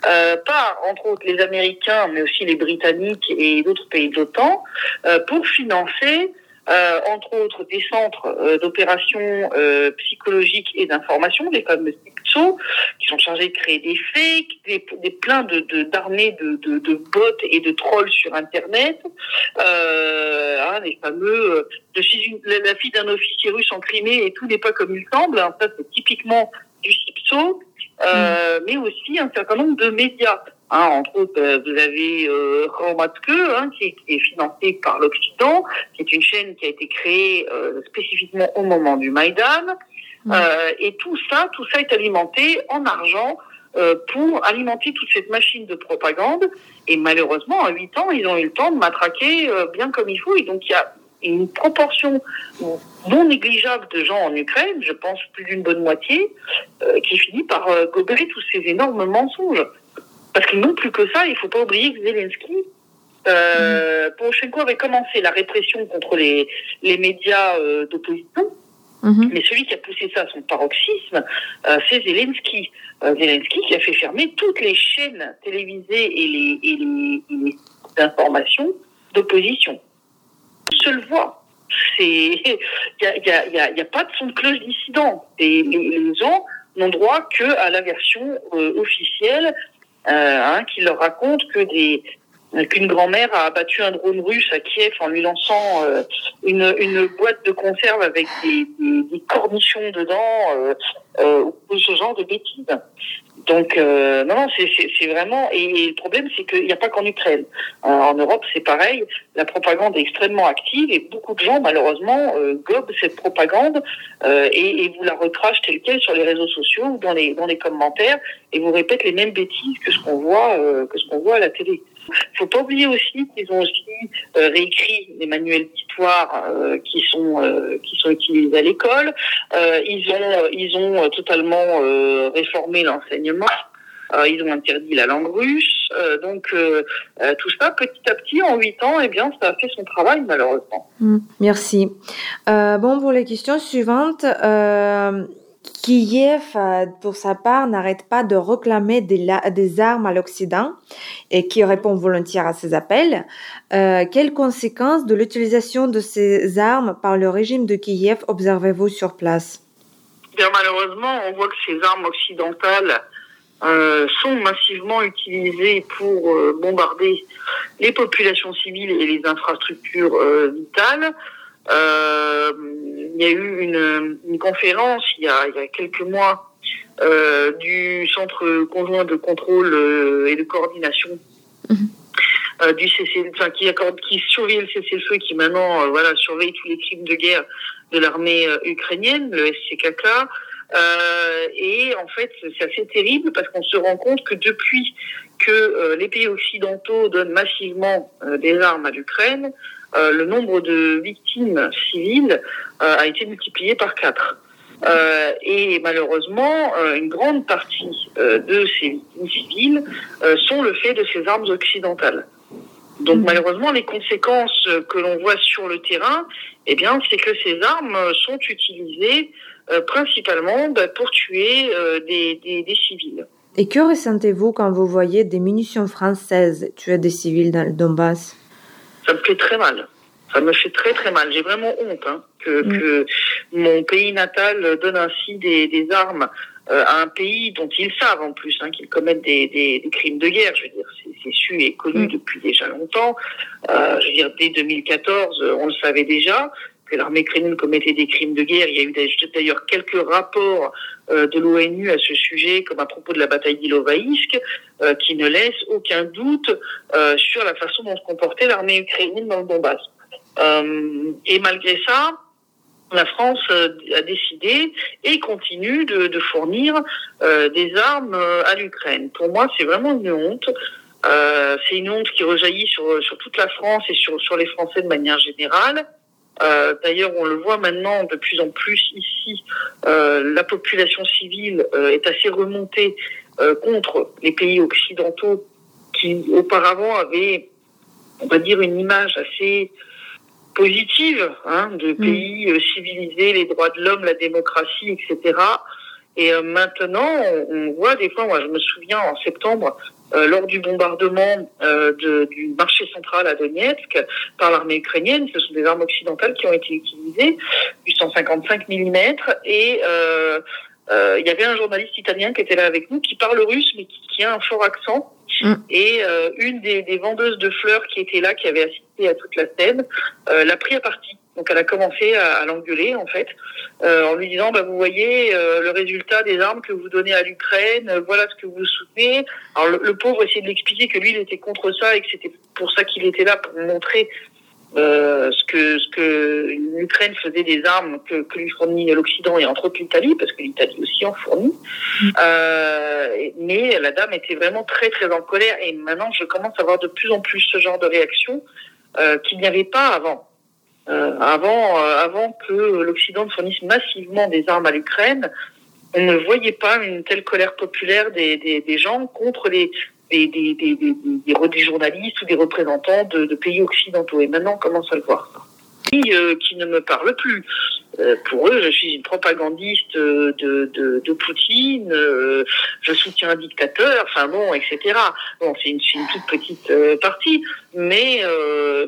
euh, par, entre autres, les Américains, mais aussi les Britanniques et d'autres pays de l'OTAN, euh, pour financer euh, entre autres des centres euh, d'opération euh, psychologiques et d'information, les fameux Qui sont chargés de créer des fakes, des, des pleins de d'armées de, de, de, bots et de trolls sur Internet, euh, hein, les fameux suis une, la fille d'un officier russe en Crimée et tout n'est pas comme il semble, hein, ça c'est typiquement du CIPSO, euh, mm. mais aussi un certain nombre de médias. Hein, entre autres, euh, vous avez euh, hein, qui, est, financé par l'Occident, qui est une chaîne qui a été créée euh, spécifiquement au moment du Maïdan. Mm. Euh, et tout ça, tout ça est alimenté en argent euh, pour alimenter toute cette machine de propagande. Et malheureusement, à 8 ans, ils ont eu le temps de matraquer bien comme il faut. Et donc, il y a une proportion non négligeable de gens en Ukraine, je pense plus d'une bonne moitié, qui finit par gober tous ces énormes mensonges. Parce qu'ils n'ont plus que ça. Il ne faut pas oublier que Zelensky, euh, Poroshenko avait commencé la répression contre les, les médias euh, d'opposition. Mhm. Mais celui qui a poussé ça à son paroxysme, euh, c'est Zelensky. Euh, Zelensky qui a fait fermer toutes les chaînes télévisées et les, et d'opposition. Seule voix. Il n'y a, y a, pas de son de cloche dissident. Les, gens n'ont droit que à la version euh, officielle hein, qui leur raconte que des qu'une grand-mère a abattu un drone russe à Kiev en lui lançant euh, une, une boîte de conserve avec des, des, des cornichons dedans, euh, euh, ce genre de bêtises. Donc euh, non, non, c'est vraiment et, le problème c'est qu'il n'y a pas qu'en Ukraine. Euh, en Europe c'est pareil. La propagande est extrêmement active et beaucoup de gens malheureusement euh, gobent cette propagande euh, et, et, vous la recrachent telle quelle sur les réseaux sociaux ou dans les dans les commentaires et vous répètent les mêmes bêtises que ce qu'on voit que ce qu'on voit à la télé. Faut pas oublier aussi qu'ils ont aussi euh, réécrit les manuels d'histoire euh, qui sont euh, qui sont utilisés à l'école. ils ont ils ont totalement réformé l'enseignement. ils ont interdit la langue russe. donc tout ça, petit à petit, en huit ans, eh bien, ça a fait son travail malheureusement. Mmh, merci. bon, pour les questions suivantes. Kiev, euh, pour sa part, n'arrête pas de réclamer des, armes à l'Occident et qui répond volontiers à ces appels. Euh, quelles conséquences de l'utilisation de ces armes par le régime de Kiev observez-vous sur place? Malheureusement, on voit que ces armes occidentales euh, sont massivement utilisées pour bombarder les populations civiles et les infrastructures vitales. Euh, il y a eu une, une conférence il y a, il y a quelques mois euh, du Centre conjoint de contrôle euh, et de coordination euh, du CC, enfin, qui, accorde, qui surveille le cessez-le-feu, qui maintenant euh, voilà surveille tous les crimes de guerre de l'armée ukrainienne, le SCKK. et en fait, c'est assez terrible parce qu'on se rend compte que depuis que les pays occidentaux donnent massivement des armes à l'Ukraine, euh, le nombre de victimes civiles euh, a été multiplié par quatre. Euh, et malheureusement, une grande partie de ces victimes civiles sont le fait de ces armes occidentales. Donc mmh. malheureusement, les conséquences que l'on voit sur le terrain, eh bien, c'est que ces armes sont utilisées principalement bah, pour tuer des, des, des, civils. Et que ressentez-vous quand vous voyez des munitions françaises tuer des civils dans le Donbass? Ça me fait très mal. Ça me fait très très mal. J'ai vraiment honte hein, que, mm. que, mon pays natal donne ainsi des, des armes euh, à un pays dont ils savent en plus hein, qu'ils commettent des, des, des, crimes de guerre. Je veux dire, c'est su et connu mm. depuis déjà longtemps. Euh, je veux dire, dès 2014, on le savait déjà que l'armée ukrainienne commettait des crimes de guerre. Il y a eu d'ailleurs quelques rapports euh, de l'ONU à ce sujet, comme à propos de la bataille d'Ilovaïsk, euh, qui ne laissent aucun doute euh, sur la façon dont se comportait l'armée ukrainienne dans le Donbass. Euh, et malgré ça, la France euh, a décidé et continue de, de fournir des armes à l'Ukraine. Pour moi, c'est vraiment une honte. c'est une honte qui rejaillit sur, sur toute la France et sur, sur les Français de manière générale. Euh, D'ailleurs, on le voit maintenant de plus en plus ici. Euh, la population civile euh, est assez remontée euh, contre les pays occidentaux qui auparavant avaient, on va dire, une image assez positive hein, de Mm. pays civilisés, les droits de l'homme, la démocratie, etc. Et euh, maintenant, on, on voit des fois, moi je me souviens en septembre, euh, lors du bombardement euh, de- du marché central à Donetsk par l'armée ukrainienne, ce sont des armes occidentales qui ont été utilisées, du 155 mm, et euh, euh, il y avait un journaliste italien qui était là avec nous, qui parle russe, mais qui, qui a un fort accent. Mm. Et euh, une des, des vendeuses de fleurs qui était là, qui avait assisté à toute la scène, euh, l'a pris à partie. Donc elle a commencé à, à l'engueuler en fait, euh, en lui disant bah, vous voyez euh, le résultat des armes que vous donnez à l'Ukraine, euh, voilà ce que vous soutenez. Alors le, le pauvre essayait de l'expliquer que lui il était contre ça et que c'était pour ça qu'il était là pour montrer euh, ce que ce que l'Ukraine faisait des armes que, que lui fournit l'Occident et entre autres l'Italie parce que l'Italie aussi en fournit. Euh, mais la dame était vraiment très très en colère et maintenant je commence à voir de plus en plus ce genre de réaction euh, qu'il n'y avait pas avant. Euh, avant, avant que l'Occident fournisse massivement des armes à l'Ukraine, on ne voyait pas une telle colère populaire des, des, des gens contre les des, des, des, des, des, des journalistes ou des représentants de, de pays occidentaux. Et maintenant, on commence à le voir. Qui, euh, qui ne me parle plus. Euh, pour eux, je suis une propagandiste euh, de, de, de Poutine, euh, je soutiens un dictateur, enfin bon, etc. Bon, c'est une, toute petite partie, mais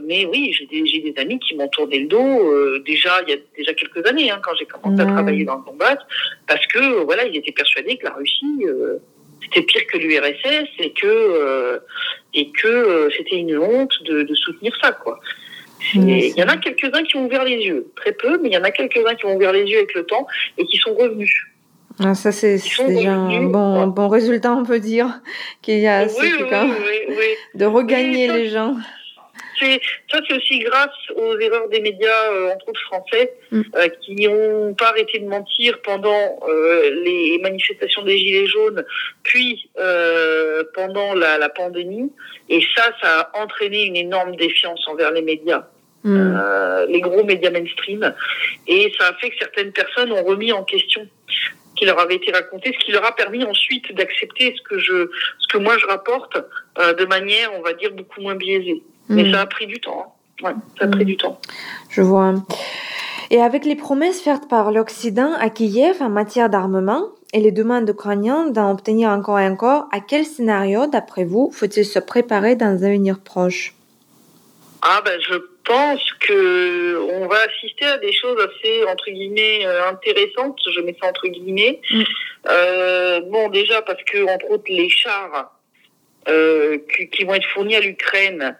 mais oui, j'ai des, amis qui m'ont tourné le dos déjà il y a déjà quelques années hein, quand j'ai commencé à travailler dans le combat, parce que voilà, ils étaient persuadés que la Russie c'était pire que l'URSS et que euh, et que euh, c'était une honte de, de soutenir ça quoi. Il y en a quelques-uns qui ont ouvert les yeux, très peu, mais il y en a quelques-uns qui ont ouvert les yeux avec le temps et qui sont revenus. Ah, ça, c'est déjà un bon, ouais. bon résultat, on peut dire, qu'il y a oui, ce oui, truc, hein, oui, oui, oui. de regagner ça- les gens. C'est ça, c'est aussi grâce aux erreurs des médias, euh, entre autres français, Mm. euh, qui n'ont pas arrêté de mentir pendant euh, les manifestations des gilets jaunes, puis pendant la, la pandémie. Et ça, ça a entraîné une énorme défiance envers les médias, euh, les gros médias mainstream, et ça a fait que certaines personnes ont remis en question ce qui leur avait été raconté, ce qui leur a permis ensuite d'accepter ce que je, ce que moi je rapporte euh, de manière, on va dire, beaucoup moins biaisée. Mais Hmm. ça a pris du temps. hein. Ouais, ça a pris du temps. Je vois. Et avec les promesses faites par l'Occident à Kiev en matière d'armement et les demandes ukrainiennes d'en obtenir encore et encore, à quel scénario, d'après vous, faut-il se préparer dans un avenir proche? Ah ben, je pense que on va assister à des choses assez entre guillemets euh, intéressantes. Je mets ça entre guillemets. Mm. Euh, bon, déjà parce que entre autres les chars euh, qui vont être fournis à l'Ukraine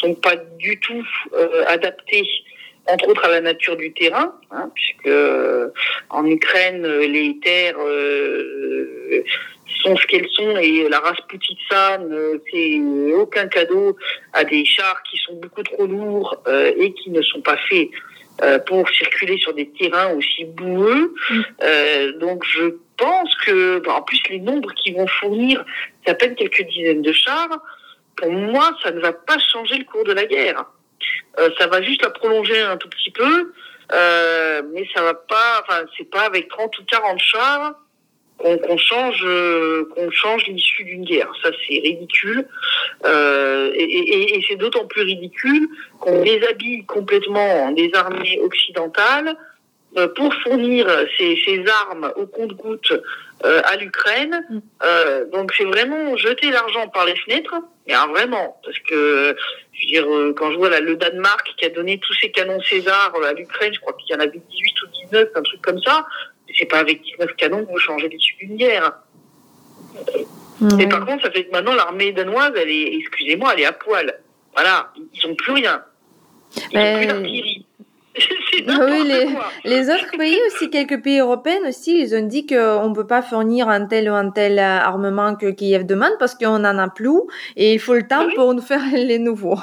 sont pas du tout euh, adaptés entre autres à la nature du terrain, hein, puisque euh, en Ukraine, euh, les terres euh, sont ce qu'elles sont et la race Poutitsan, euh, c'est aucun cadeau à des chars qui sont beaucoup trop lourds euh, et qui ne sont pas faits euh, pour circuler sur des terrains aussi boueux. Mm. Euh, donc je pense que, bah, en plus les nombres qu'ils vont fournir, à peine quelques dizaines de chars. Pour moi, ça ne va pas changer le cours de la guerre. Euh, ça va juste la prolonger un tout petit peu, euh, mais ça va pas. Enfin, c'est pas avec 30 ou 40 chars qu'on change euh, qu'on change l'issue d'une guerre. Ça, c'est ridicule. Euh, et et- et c'est d'autant plus ridicule qu'on déshabille complètement des armées occidentales euh, pour fournir ces, ces armes au compte-gouttes euh, à l'Ukraine. Mm. Euh, donc c'est vraiment jeter l'argent par les fenêtres, mais alors vraiment, parce que je veux dire, euh, quand je vois là, le Danemark qui a donné tous ses canons César euh, à l'Ukraine, je crois qu'il y en avait 18 ou 19, un truc comme ça, c'est pas avec 19 canons que vous changez l'issue d'une guerre. Et Ouais. par contre, ça fait que maintenant l'armée danoise, elle est, excusez-moi, elle est à poil. Voilà, ils ont plus rien. Ils Mais- ont plus d'artillerie. Ah oui, n'importe les- autres pays aussi, quelques pays européens aussi, ils ont dit qu'on ne peut pas fournir un tel ou un tel euh, armement que Kiev demande parce qu'on en a plus et il faut le temps Oui. pour nous faire les nouveaux.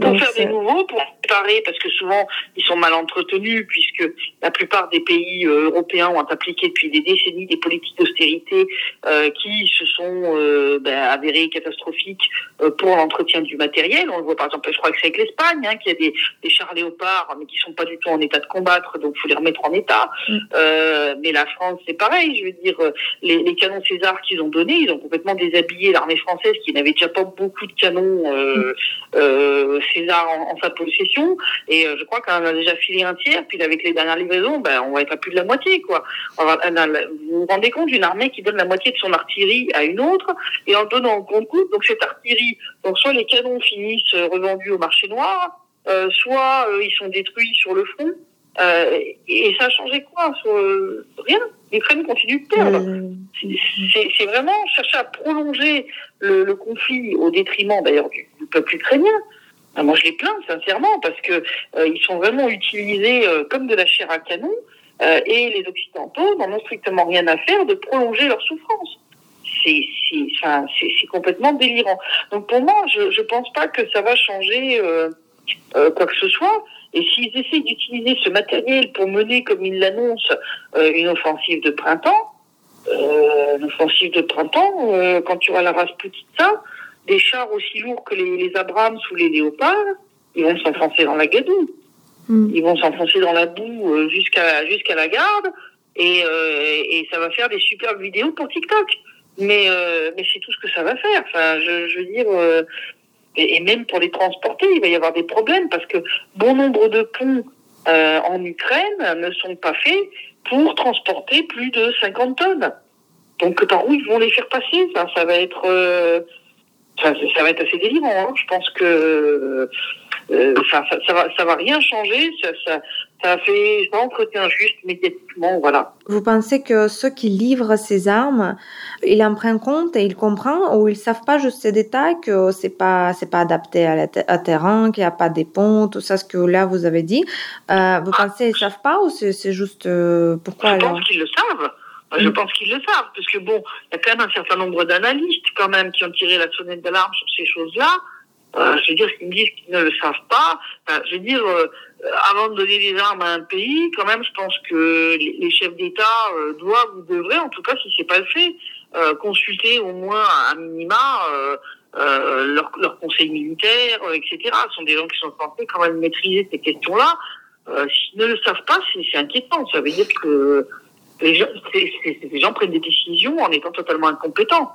pour Donc, faire des nouveaux, pour préparer, parce que souvent ils sont mal entretenus, puisque la plupart des pays euh, européens ont appliqué depuis des décennies des politiques d'austérité euh, qui se sont euh, ben, avérées catastrophiques euh, pour l'entretien du matériel. On le voit par exemple, je crois que c'est avec l'Espagne, hein, qui a des, des chars léopards, mais qui sont pas du tout en état de combattre, donc faut les remettre en état. Mm. Euh, mais la France, c'est pareil. Je veux dire, euh, les, les canons César qu'ils ont donnés, ils ont complètement déshabillé l'armée française qui n'avait déjà pas beaucoup de canons euh, euh, César en, en sa possession. Et euh, je crois qu'on en a déjà filé un tiers. Puis avec les dernières livraisons, ben, on va être à plus de la moitié, quoi. On va- on a la- vous vous rendez compte d'une armée qui donne la moitié de son artillerie à une autre et en donnant en compte coûte donc cette artillerie, donc soit les canons finissent revendus au marché noir, soit euh, ils sont détruits sur le front. Euh, et, et ça a changé quoi sur, euh, Rien. L'Ukraine continue de perdre. Euh, C'est vraiment chercher à prolonger le, le conflit au détriment d'ailleurs du, du peuple ukrainien. Ah, Moi, je les plains sincèrement parce que euh, ils sont vraiment utilisés euh, comme de la chair à canon euh, et les Occidentaux n'en ont strictement rien à faire de prolonger leur souffrance. Enfin, c'est complètement délirant. Donc pour moi, je ne pense pas que ça va changer euh, quoi que ce soit. Et s'ils essaient d'utiliser ce matériel pour mener, comme ils l'annoncent, euh, une offensive de printemps, euh, l'offensive de printemps, euh, quand tu auras la race Putitsa, des chars aussi lourds que les, les Abrams ou les Léopards, ils vont s'enfoncer dans la gadoue. mm. Ils vont s'enfoncer dans la boue jusqu'à jusqu'à la garde et, et ça va faire des superbes vidéos pour TikTok. Mais mais c'est tout ce que ça va faire. Enfin, je, je veux dire, et, même pour les transporter, il va y avoir des problèmes parce que bon nombre de ponts euh, en Ukraine ne sont pas faits pour transporter plus de 50 tonnes. Donc par où ils vont les faire passer? Ça, ça va être euh, ça, ça va être assez délirant. hein. Je pense que euh, enfin, ça, ça va ça va rien changer. Ça ça, fait ça entretient juste médiatiquement, voilà. Vous pensez que ceux qui livrent ces armes, ils en prennent compte et ils comprennent ou ils savent pas juste ces détails que c'est pas c'est pas adapté à la te- à terrain, qu'il n'y a pas des ponts, tout ça ce que là vous avez dit. Euh, vous pensez qu'ils savent pas ou c'est juste euh, pourquoi Je pense qu'ils le savent. Je Mm. pense qu'ils le savent, parce que bon, il y a quand même un certain nombre d'analystes quand même qui ont tiré la sonnette d'alarme sur ces choses-là. Euh, je veux dire, qu'ils me disent qu'ils ne le savent pas. Enfin, je veux dire, euh, avant de donner des armes à un pays, quand même, je pense que les, chefs d'État euh, doivent ou devraient, en tout cas, si c'est pas le fait, euh, consulter au moins à minima euh, euh, leur, leur conseil militaire, euh, etc. Ce sont des gens qui sont censés quand même maîtriser ces questions-là. Euh, S'ils ne le savent pas, c'est inquiétant. Ça veut dire que les gens, gens prennent des décisions en étant totalement incompétents.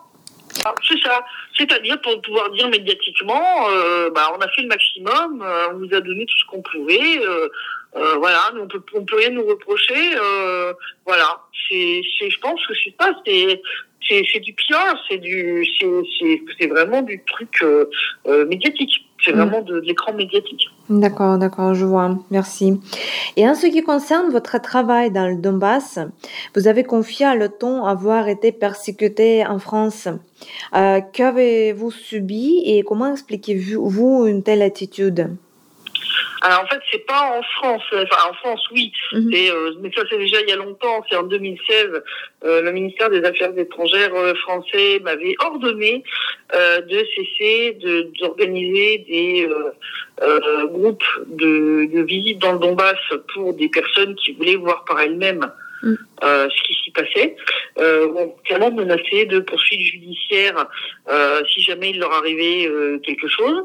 Ah, C'est ça. C'est-à-dire pour pouvoir dire médiatiquement, euh, bah, on a fait le maximum, euh, on nous a donné tout ce qu'on pouvait, euh, euh, voilà, on peut, on peut rien nous reprocher, euh, voilà. C'est, c'est, je pense que c'est ça, c'est, c'est, c'est du PR, c'est du, c'est, c'est, c'est vraiment du truc euh, euh, médiatique. C'est Mm. vraiment de, de l'écran médiatique. D'accord, d'accord, je vois. Merci. Et en ce qui concerne votre travail dans le Donbass, vous avez confié à l'OTAN avoir été persécuté en France. Euh, Qu'avez-vous subi et comment expliquez-vous une telle attitude? Alors en fait, c'est pas en France. Enfin, en France, oui. Mhm. Euh, mais ça, c'est déjà il y a longtemps. C'est en 2016. euh, le ministère des Affaires étrangères euh, français m'avait ordonné euh, de cesser de, d'organiser des euh, euh, groupes de, de visite dans le Donbass pour des personnes qui voulaient voir par elles-mêmes Mm. euh, ce qui s'y passait. Euh, on clairement menacé de poursuites judiciaires euh, si jamais il leur arrivait euh, quelque chose.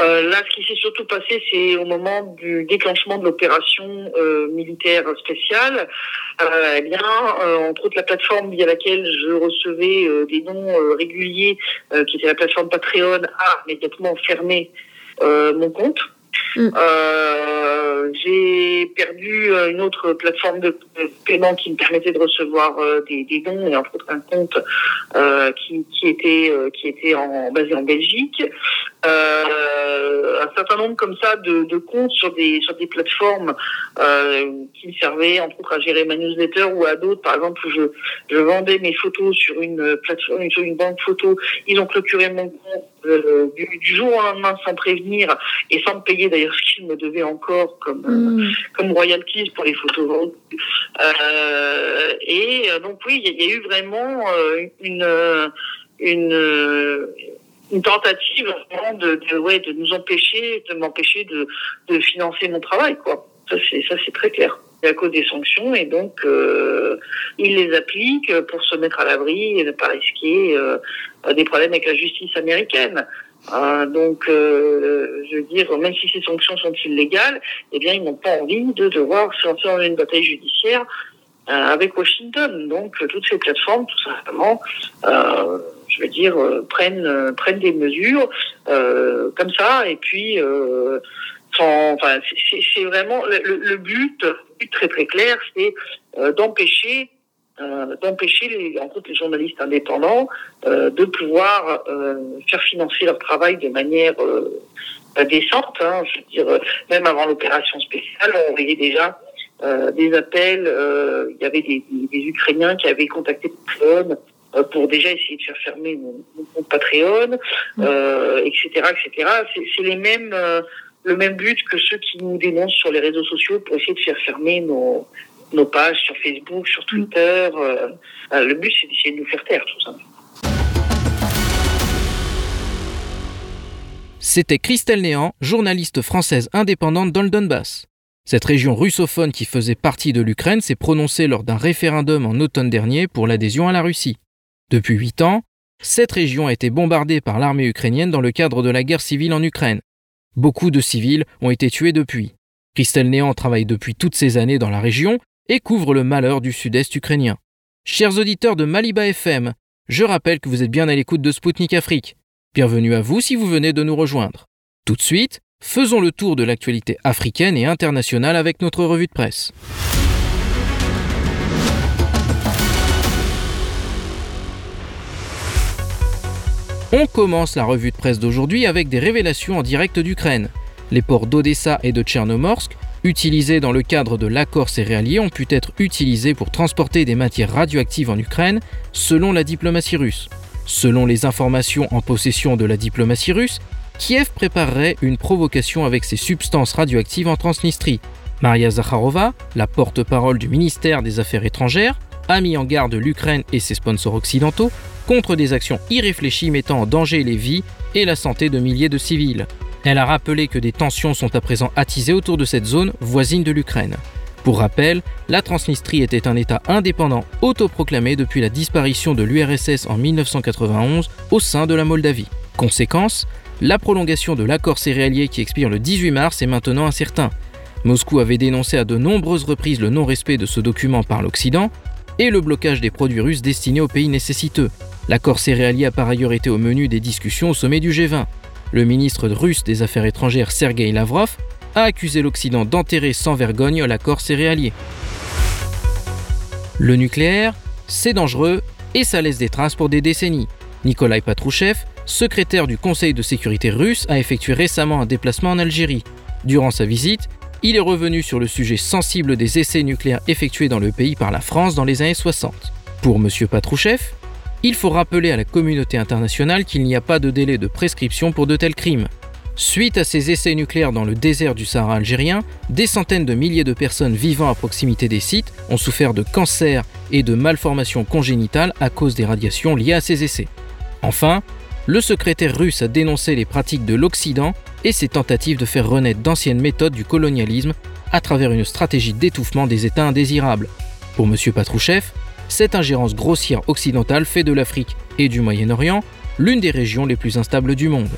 Euh, là, ce qui s'est surtout passé, c'est au moment du déclenchement de l'opération euh, militaire spéciale. Euh, eh bien, euh, entre autres, la plateforme via laquelle je recevais euh, des noms euh, réguliers, euh, qui était la plateforme Patreon, a immédiatement fermé euh, mon compte. Mm. Euh, j'ai perdu une autre plateforme de, paiement qui me permettait de recevoir des, des dons et entre autres un compte euh, qui, qui était euh, qui était en, basé en Belgique. Euh, un certain nombre comme ça de, de comptes sur des sur des plateformes euh, qui me servaient entre autres à gérer ma newsletter ou à d'autres. Par exemple, où je je vendais mes photos sur une plateforme sur une banque photo. Ils ont clôturé mon compte euh, du, du jour au lendemain sans prévenir et sans me payer d'ailleurs ce qu'ils me devaient encore comme euh, Mm. comme royalties pour les photos vendues. Euh, et euh, donc oui, il y, y a eu vraiment euh, une une euh, une tentative vraiment de, de ouais de nous empêcher de m'empêcher de de financer mon travail quoi. Ça, c'est ça, c'est très clair. C'est à cause des sanctions et donc euh, ils les appliquent pour se mettre à l'abri et ne pas risquer euh, des problèmes avec la justice américaine. Euh, donc, euh, je veux dire, même si ces sanctions sont illégales, eh bien, ils n'ont pas envie de devoir se lancer dans une bataille judiciaire euh, avec Washington. Donc, toutes ces plateformes, tout simplement, euh, je veux dire, euh, prennent euh, prennent des mesures comme ça, et puis, enfin, c'est vraiment le, le, but, très très clair, c'est d'empêcher euh, d'empêcher les, entre autres les journalistes indépendants euh, de pouvoir euh, faire financer leur travail de manière décente. Hein, je veux dire, même avant l'opération spéciale, on voyait déjà des appels. il y avait des, des, Ukrainiens qui avaient contacté Patreon pour déjà essayer de faire fermer mon, mon Patreon, etc., etc. C'est les mêmes le même but que ceux qui nous dénoncent sur les réseaux sociaux pour essayer de faire fermer nos, nos pages sur Facebook, sur Twitter. Euh, euh, le but, c'est d'essayer de nous faire taire, tout ça. C'était Christelle Néant, journaliste française indépendante dans le Donbass. Cette région russophone qui faisait partie de l'Ukraine s'est prononcée lors d'un référendum en automne dernier pour l'adhésion à la Russie. Depuis huit ans, cette région a été bombardée par l'armée ukrainienne dans le cadre de la guerre civile en Ukraine. Beaucoup de civils ont été tués depuis. Christelle Néant travaille depuis toutes ces années dans la région et couvre le malheur du sud-est ukrainien. Chers auditeurs de Maliba FM, je rappelle que vous êtes bien à l'écoute de Spoutnik Afrique. Bienvenue à vous si vous venez de nous rejoindre. Tout de suite, faisons le tour de l'actualité africaine et internationale avec notre revue de presse. On commence la revue de presse d'aujourd'hui avec des révélations en direct d'Ukraine. Les ports d'Odessa et de Tchernomorsk utilisés dans le cadre de l'accord céréalier ont pu être utilisés pour transporter des matières radioactives en Ukraine, selon la diplomatie russe. Selon les informations en possession de la diplomatie russe, Kiev préparerait une provocation avec ces substances radioactives en Transnistrie. Maria Zakharova, la porte-parole du ministère des Affaires étrangères, a mis en garde l'Ukraine et ses sponsors occidentaux contre des actions irréfléchies mettant en danger les vies et la santé de milliers de civils. Elle a rappelé que des tensions sont à présent attisées autour de cette zone voisine de l'Ukraine. Pour rappel, la Transnistrie était un État indépendant autoproclamé depuis la disparition de l'URSS en 1991 au sein de la Moldavie. Conséquence, la prolongation de l'accord céréalier qui expire le 18 mars est maintenant incertain. Moscou avait dénoncé à de nombreuses reprises le non-respect de ce document par l'Occident et le blocage des produits russes destinés aux pays nécessiteux. L'accord céréalier a par ailleurs été au menu des discussions au sommet du G20. Le ministre russe des Affaires étrangères Sergei Lavrov a accusé l'Occident d'enterrer sans vergogne l'accord céréalier. Le nucléaire, c'est dangereux et ça laisse des traces pour des décennies. Nikolai Patrouchev, secrétaire du Conseil de sécurité russe, a effectué récemment un déplacement en Algérie. Durant sa visite, il est revenu sur le sujet sensible des essais nucléaires effectués dans le pays par la France dans les années 60. Pour M. Patrouchev, il faut rappeler à la communauté internationale qu'il n'y a pas de délai de prescription pour de tels crimes. Suite à ces essais nucléaires dans le désert du Sahara algérien, des centaines de milliers de personnes vivant à proximité des sites ont souffert de cancers et de malformations congénitales à cause des radiations liées à ces essais. Enfin, le secrétaire russe a dénoncé les pratiques de l'Occident et ses tentatives de faire renaître d'anciennes méthodes du colonialisme à travers une stratégie d'étouffement des États indésirables. Pour M. Patrouchev, cette ingérence grossière occidentale fait de l'Afrique et du Moyen-Orient l'une des régions les plus instables du monde.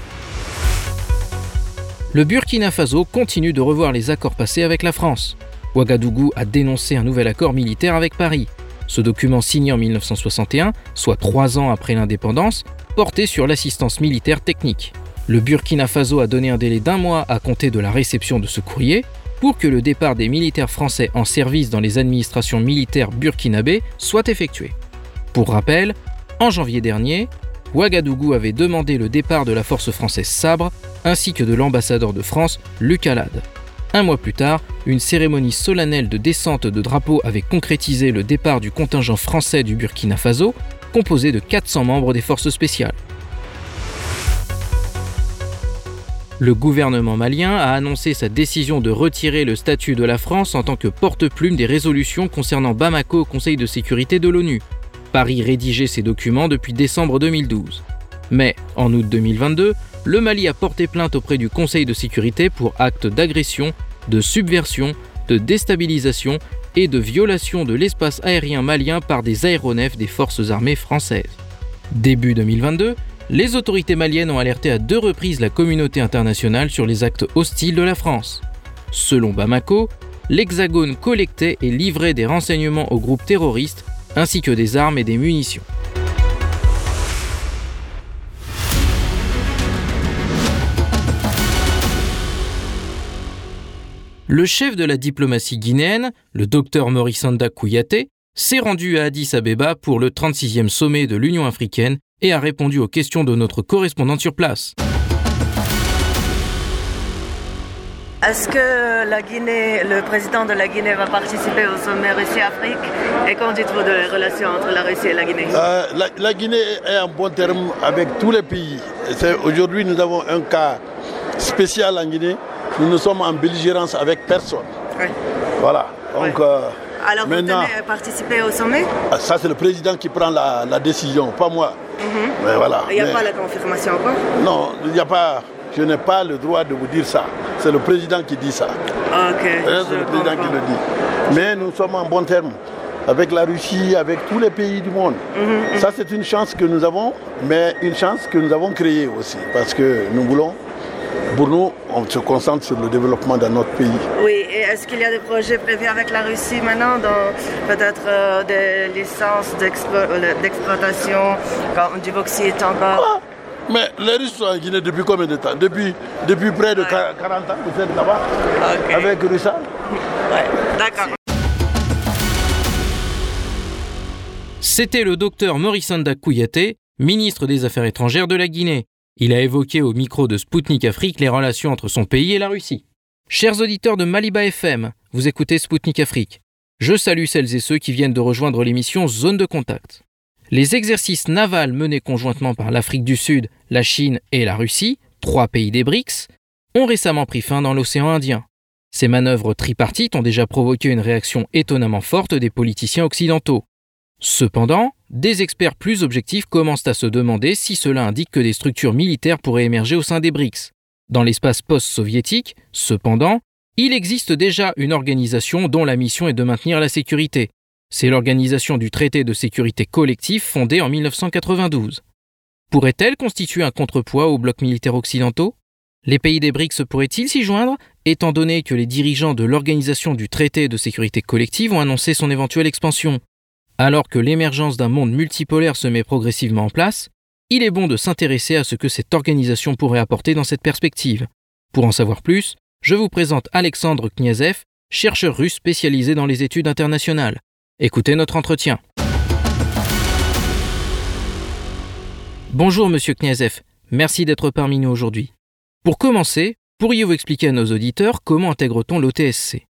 Le Burkina Faso continue de revoir les accords passés avec la France. Ouagadougou a dénoncé un nouvel accord militaire avec Paris. Ce document signé en 1961, soit trois ans après l'indépendance, portait sur l'assistance militaire technique. Le Burkina Faso a donné un délai d'un mois à compter de la réception de ce courrier, pour que le départ des militaires français en service dans les administrations militaires burkinabées soit effectué. Pour rappel, en janvier dernier, Ouagadougou avait demandé le départ de la force française Sabre ainsi que de l'ambassadeur de France, Luc Alade. Un mois plus tard, une cérémonie solennelle de descente de drapeau avait concrétisé le départ du contingent français du Burkina Faso, composé de 400 membres des forces spéciales. Le gouvernement malien a annoncé sa décision de retirer le statut de la France en tant que porte-plume des résolutions concernant Bamako au Conseil de sécurité de l'ONU. Paris rédigeait ces documents depuis décembre 2012. Mais, en août 2022, le Mali a porté plainte auprès du Conseil de sécurité pour actes d'agression, de subversion de déstabilisation et de violation de l'espace aérien malien par des aéronefs des forces armées françaises. Début 2022, les autorités maliennes ont alerté à deux reprises la communauté internationale sur les actes hostiles de la France. Selon Bamako, l'Hexagone collectait et livrait des renseignements aux groupes terroristes ainsi que des armes et des munitions. Le chef de la diplomatie guinéenne, le docteur Morisanda Kouyaté, s'est rendu à Addis Abeba pour le 36e sommet de l'Union africaine et a répondu aux questions de notre correspondante sur place. Est-ce que la Guinée, le président de la Guinée va participer au sommet Russie-Afrique? Et qu'en dites-vous des relations entre la Russie et la Guinée? Euh, la, Guinée est en bon terme avec tous les pays. Aujourd'hui, nous avons un cas spécial en Guinée. Nous ne sommes en belligérance avec personne. Voilà. Donc, euh, Alors, vous tenez à participer au sommet ah, Ça, c'est le président qui prend la, décision, pas moi. Mhm. Mais voilà. Il n'y a pas la confirmation encore Non, il n'y a pas. Je n'ai pas le droit de vous dire ça. C'est le président qui dit ça. Ok. C'est le président qui le dit. Mais nous sommes en bon terme avec la Russie, avec tous les pays du monde. Mhm, mhm. Ça, c'est une chance que nous avons, mais une chance que nous avons créée aussi, parce que nous voulons pour nous, on se concentre sur le développement de notre pays. Oui, et est-ce qu'il y a des projets prévus avec la Russie maintenant, dans peut-être euh, des licences euh, d'exploitation quand du bauxite encore ah, Mais les Russes sont en Guinée depuis combien de temps? Depuis, depuis près de 40 ans, vous êtes là-bas? Avec Russia Ouais, d'accord. C'était le docteur Morissanda Kouyaté, ministre des Affaires étrangères de la Guinée. Il a évoqué au micro de Spoutnik Afrique les relations entre son pays et la Russie. Chers auditeurs de Maliba FM, vous écoutez Spoutnik Afrique. Je salue celles et ceux qui viennent de rejoindre l'émission Zone de contact. Les exercices navals menés conjointement par l'Afrique du Sud, la Chine et la Russie, trois pays des BRICS, ont récemment pris fin dans l'océan Indien. Ces manœuvres tripartites ont déjà provoqué une réaction étonnamment forte des politiciens occidentaux. Cependant, des experts plus objectifs commencent à se demander si cela indique que des structures militaires pourraient émerger au sein des BRICS. Dans l'espace post-soviétique, cependant, il existe déjà une organisation dont la mission est de maintenir la sécurité. C'est l'organisation du traité de sécurité collectif fondée en 1992. Pourrait-elle constituer un contrepoids aux blocs militaires occidentaux? Les pays des BRICS pourraient-ils s'y joindre, étant donné que les dirigeants de l'organisation du traité de sécurité collective ont annoncé son éventuelle expansion? Alors que l'émergence d'un monde multipolaire se met progressivement en place, il est bon de s'intéresser à ce que cette organisation pourrait apporter dans cette perspective. Pour en savoir plus, je vous présente Alexandre Kniazev, chercheur russe spécialisé dans les études internationales. Écoutez notre entretien. Bonjour Monsieur Kniazev, merci d'être parmi nous aujourd'hui. Pour commencer, pourriez-vous expliquer à nos auditeurs comment intègre-t-on l'OTSC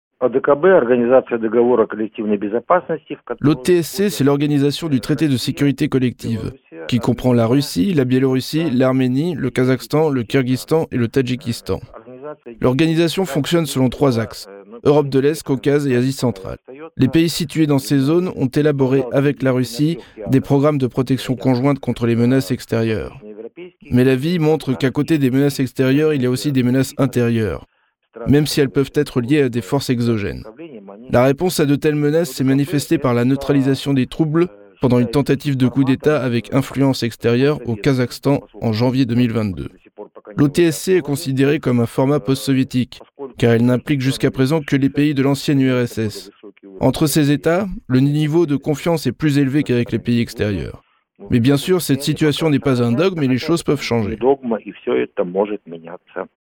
L'OTSC, c'est l'organisation du traité de sécurité collective, qui comprend la Russie, la Biélorussie, l'Arménie, le Kazakhstan, le Kyrgyzstan et le Tadjikistan. L'organisation fonctionne selon trois axes, Europe de l'Est, Caucase et Asie centrale. Les pays situés dans ces zones ont élaboré avec la Russie des programmes de protection conjointe contre les menaces extérieures. Mais la vie montre qu'à côté des menaces extérieures, il y a aussi des menaces intérieures même si elles peuvent être liées à des forces exogènes. La réponse à de telles menaces s'est manifestée par la neutralisation des troubles pendant une tentative de coup d'État avec influence extérieure au Kazakhstan en janvier 2022. L'OTSC est considérée comme un format post-soviétique, car elle n'implique jusqu'à présent que les pays de l'ancienne URSS. Entre ces États, le niveau de confiance est plus élevé qu'avec les pays extérieurs. Mais bien sûr, cette situation n'est pas un dogme et les choses peuvent changer.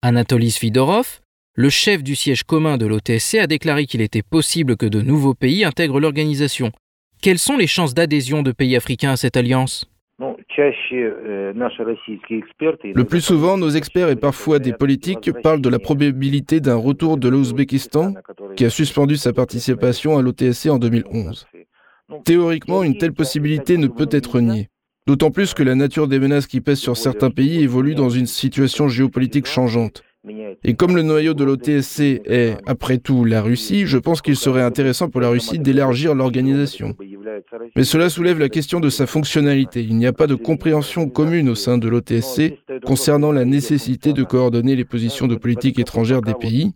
Anatoly Svidorov, le chef du siège commun de l'OTSC a déclaré qu'il était possible que de nouveaux pays intègrent l'organisation. Quelles sont les chances d'adhésion de pays africains à cette alliance? Le plus souvent, nos experts et parfois des politiques parlent de la probabilité d'un retour de l'Ouzbékistan, qui a suspendu sa participation à l'OTSC en 2011. Théoriquement, une telle possibilité ne peut être niée. D'autant plus que la nature des menaces qui pèsent sur certains pays évolue dans une situation géopolitique changeante. Et comme le noyau de l'OTSC est, après tout, la Russie, je pense qu'il serait intéressant pour la Russie d'élargir l'organisation. Mais cela soulève la question de sa fonctionnalité. Il n'y a pas de compréhension commune au sein de l'OTSC concernant la nécessité de coordonner les positions de politique étrangère des pays,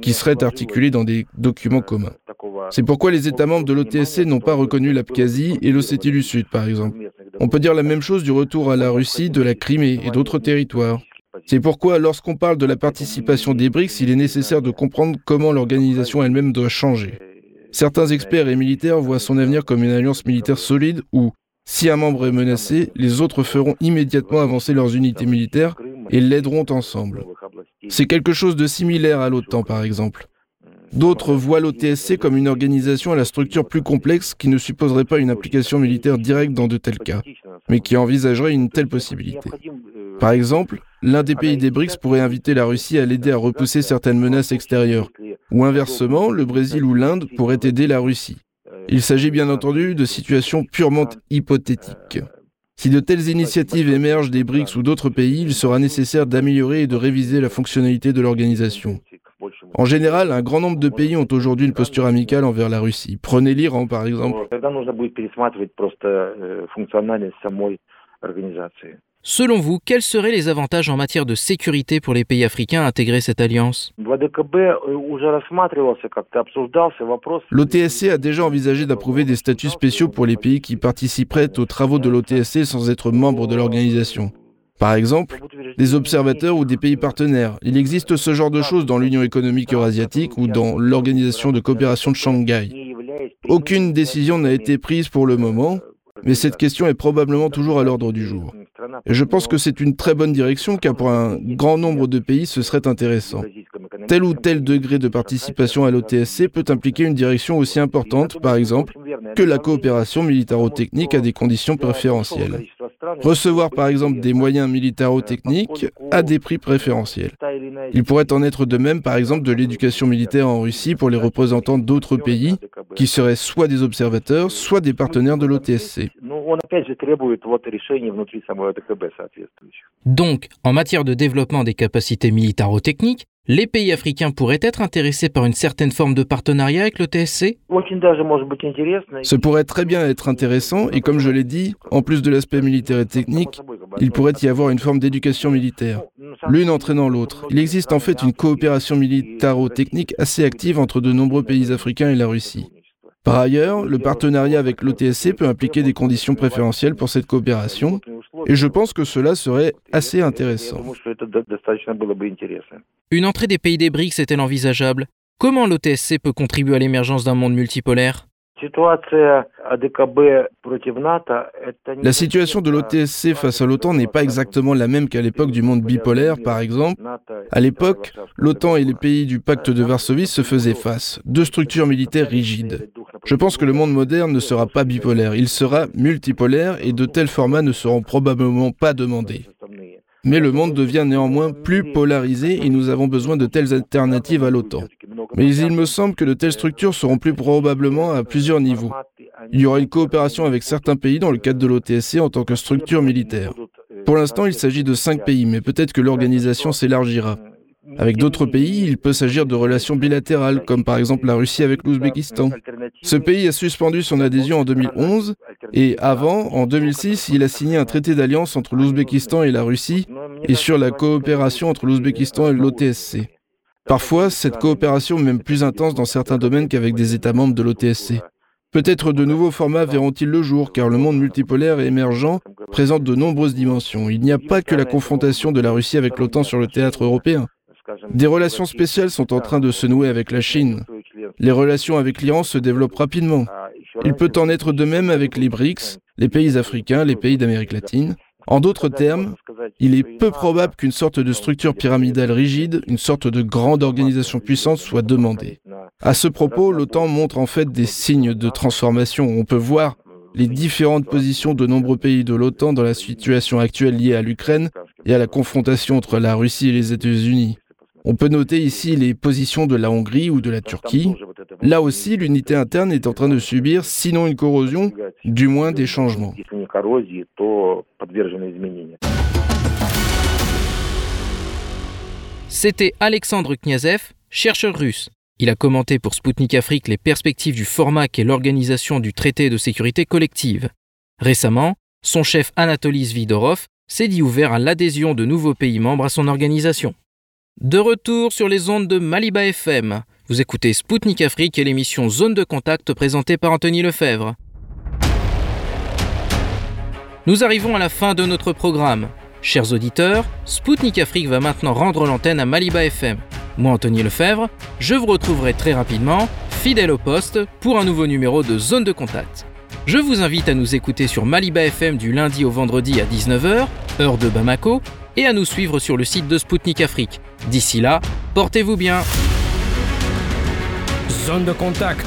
qui seraient articulés dans des documents communs. C'est pourquoi les États membres de l'OTSC n'ont pas reconnu l'Abkhazie et l'Ossétie du Sud, par exemple. On peut dire la même chose du retour à la Russie de la Crimée et d'autres territoires. C'est pourquoi, lorsqu'on parle de la participation des BRICS, il est nécessaire de comprendre comment l'organisation elle-même doit changer. Certains experts et militaires voient son avenir comme une alliance militaire solide où, si un membre est menacé, les autres feront immédiatement avancer leurs unités militaires et l'aideront ensemble. C'est quelque chose de similaire à l'OTAN, par exemple. D'autres voient l'OTSC comme une organisation à la structure plus complexe qui ne supposerait pas une application militaire directe dans de tels cas, mais qui envisagerait une telle possibilité. Par exemple, l'un des pays des BRICS pourrait inviter la Russie à l'aider à repousser certaines menaces extérieures, ou inversement, le Brésil ou l'Inde pourraient aider la Russie. Il s'agit bien entendu de situations purement hypothétiques. Si de telles initiatives émergent des BRICS ou d'autres pays, il sera nécessaire d'améliorer et de réviser la fonctionnalité de l'organisation. En général, un grand nombre de pays ont aujourd'hui une posture amicale envers la Russie. Prenez l'Iran par exemple. Selon vous, quels seraient les avantages en matière de sécurité pour les pays africains à intégrer cette alliance? L'OTSC a déjà envisagé d'approuver des statuts spéciaux pour les pays qui participeraient aux travaux de l'OTSC sans être membres de l'organisation. Par exemple, des observateurs ou des pays partenaires. Il existe ce genre de choses dans l'Union économique eurasiatique ou dans l'Organisation de coopération de Shanghai. Aucune décision n'a été prise pour le moment, mais cette question est probablement toujours à l'ordre du jour. Et je pense que c'est une très bonne direction car pour un grand nombre de pays, ce serait intéressant. Tel ou tel degré de participation à l'OTSC peut impliquer une direction aussi importante, par exemple, que la coopération militaro-technique à des conditions préférentielles. Recevoir par exemple des moyens militaro-techniques à des prix préférentiels. Il pourrait en être de même par exemple de l'éducation militaire en Russie pour les représentants d'autres pays qui seraient soit des observateurs, soit des partenaires de l'OTSC. Donc, en matière de développement des capacités militaro-techniques, les pays africains pourraient être intéressés par une certaine forme de partenariat avec le TSC Ce pourrait très bien être intéressant et comme je l'ai dit, en plus de l'aspect militaire et technique, il pourrait y avoir une forme d'éducation militaire, l'une entraînant l'autre. Il existe en fait une coopération militaro-technique assez active entre de nombreux pays africains et la Russie. Par ailleurs, le partenariat avec l'OTSC peut impliquer des conditions préférentielles pour cette coopération, et je pense que cela serait assez intéressant. Une entrée des pays des BRICS est-elle envisageable? Comment l'OTSC peut contribuer à l'émergence d'un monde multipolaire? La situation de l'OTSC face à l'OTAN n'est pas exactement la même qu'à l'époque du monde bipolaire, par exemple. À l'époque, l'OTAN et les pays du pacte de Varsovie se faisaient face, deux structures militaires rigides. Je pense que le monde moderne ne sera pas bipolaire, il sera multipolaire et de tels formats ne seront probablement pas demandés. Mais le monde devient néanmoins plus polarisé et nous avons besoin de telles alternatives à l'OTAN. Mais il me semble que de telles structures seront plus probablement à plusieurs niveaux. Il y aura une coopération avec certains pays dans le cadre de l'OTSC en tant que structure militaire. Pour l'instant, il s'agit de cinq pays, mais peut-être que l'organisation s'élargira. Avec d'autres pays, il peut s'agir de relations bilatérales, comme par exemple la Russie avec l'Ouzbékistan. Ce pays a suspendu son adhésion en 2011 et avant, en 2006, il a signé un traité d'alliance entre l'Ouzbékistan et la Russie et sur la coopération entre l'Ouzbékistan et l'OTSC. Parfois, cette coopération est même plus intense dans certains domaines qu'avec des États membres de l'OTSC. Peut-être de nouveaux formats verront-ils le jour, car le monde multipolaire et émergent présente de nombreuses dimensions. Il n'y a pas que la confrontation de la Russie avec l'OTAN sur le théâtre européen. Des relations spéciales sont en train de se nouer avec la Chine. Les relations avec l'Iran se développent rapidement. Il peut en être de même avec les BRICS, les pays africains, les pays d'Amérique latine. En d'autres termes, il est peu probable qu'une sorte de structure pyramidale rigide, une sorte de grande organisation puissante soit demandée. À ce propos, l'OTAN montre en fait des signes de transformation. On peut voir les différentes positions de nombreux pays de l'OTAN dans la situation actuelle liée à l'Ukraine et à la confrontation entre la Russie et les États-Unis. On peut noter ici les positions de la Hongrie ou de la Turquie. Là aussi, l'unité interne est en train de subir, sinon une corrosion, du moins des changements. C'était Alexandre Kniazev, chercheur russe. Il a commenté pour Sputnik Afrique les perspectives du format qu'est l'organisation du traité de sécurité collective. Récemment, son chef Anatoly Svidorov s'est dit ouvert à l'adhésion de nouveaux pays membres à son organisation. De retour sur les ondes de Maliba FM. Vous écoutez Spoutnik Afrique et l'émission Zone de contact présentée par Anthony Lefebvre. Nous arrivons à la fin de notre programme. Chers auditeurs, Spoutnik Afrique va maintenant rendre l'antenne à Maliba FM. Moi, Anthony Lefebvre, je vous retrouverai très rapidement, fidèle au poste, pour un nouveau numéro de Zone de contact. Je vous invite à nous écouter sur Maliba FM du lundi au vendredi à 19h, heure de Bamako, et à nous suivre sur le site de Spoutnik Afrique. D'ici là, portez-vous bien. Zone de contact,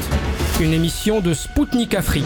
une émission de Spoutnik Afrique.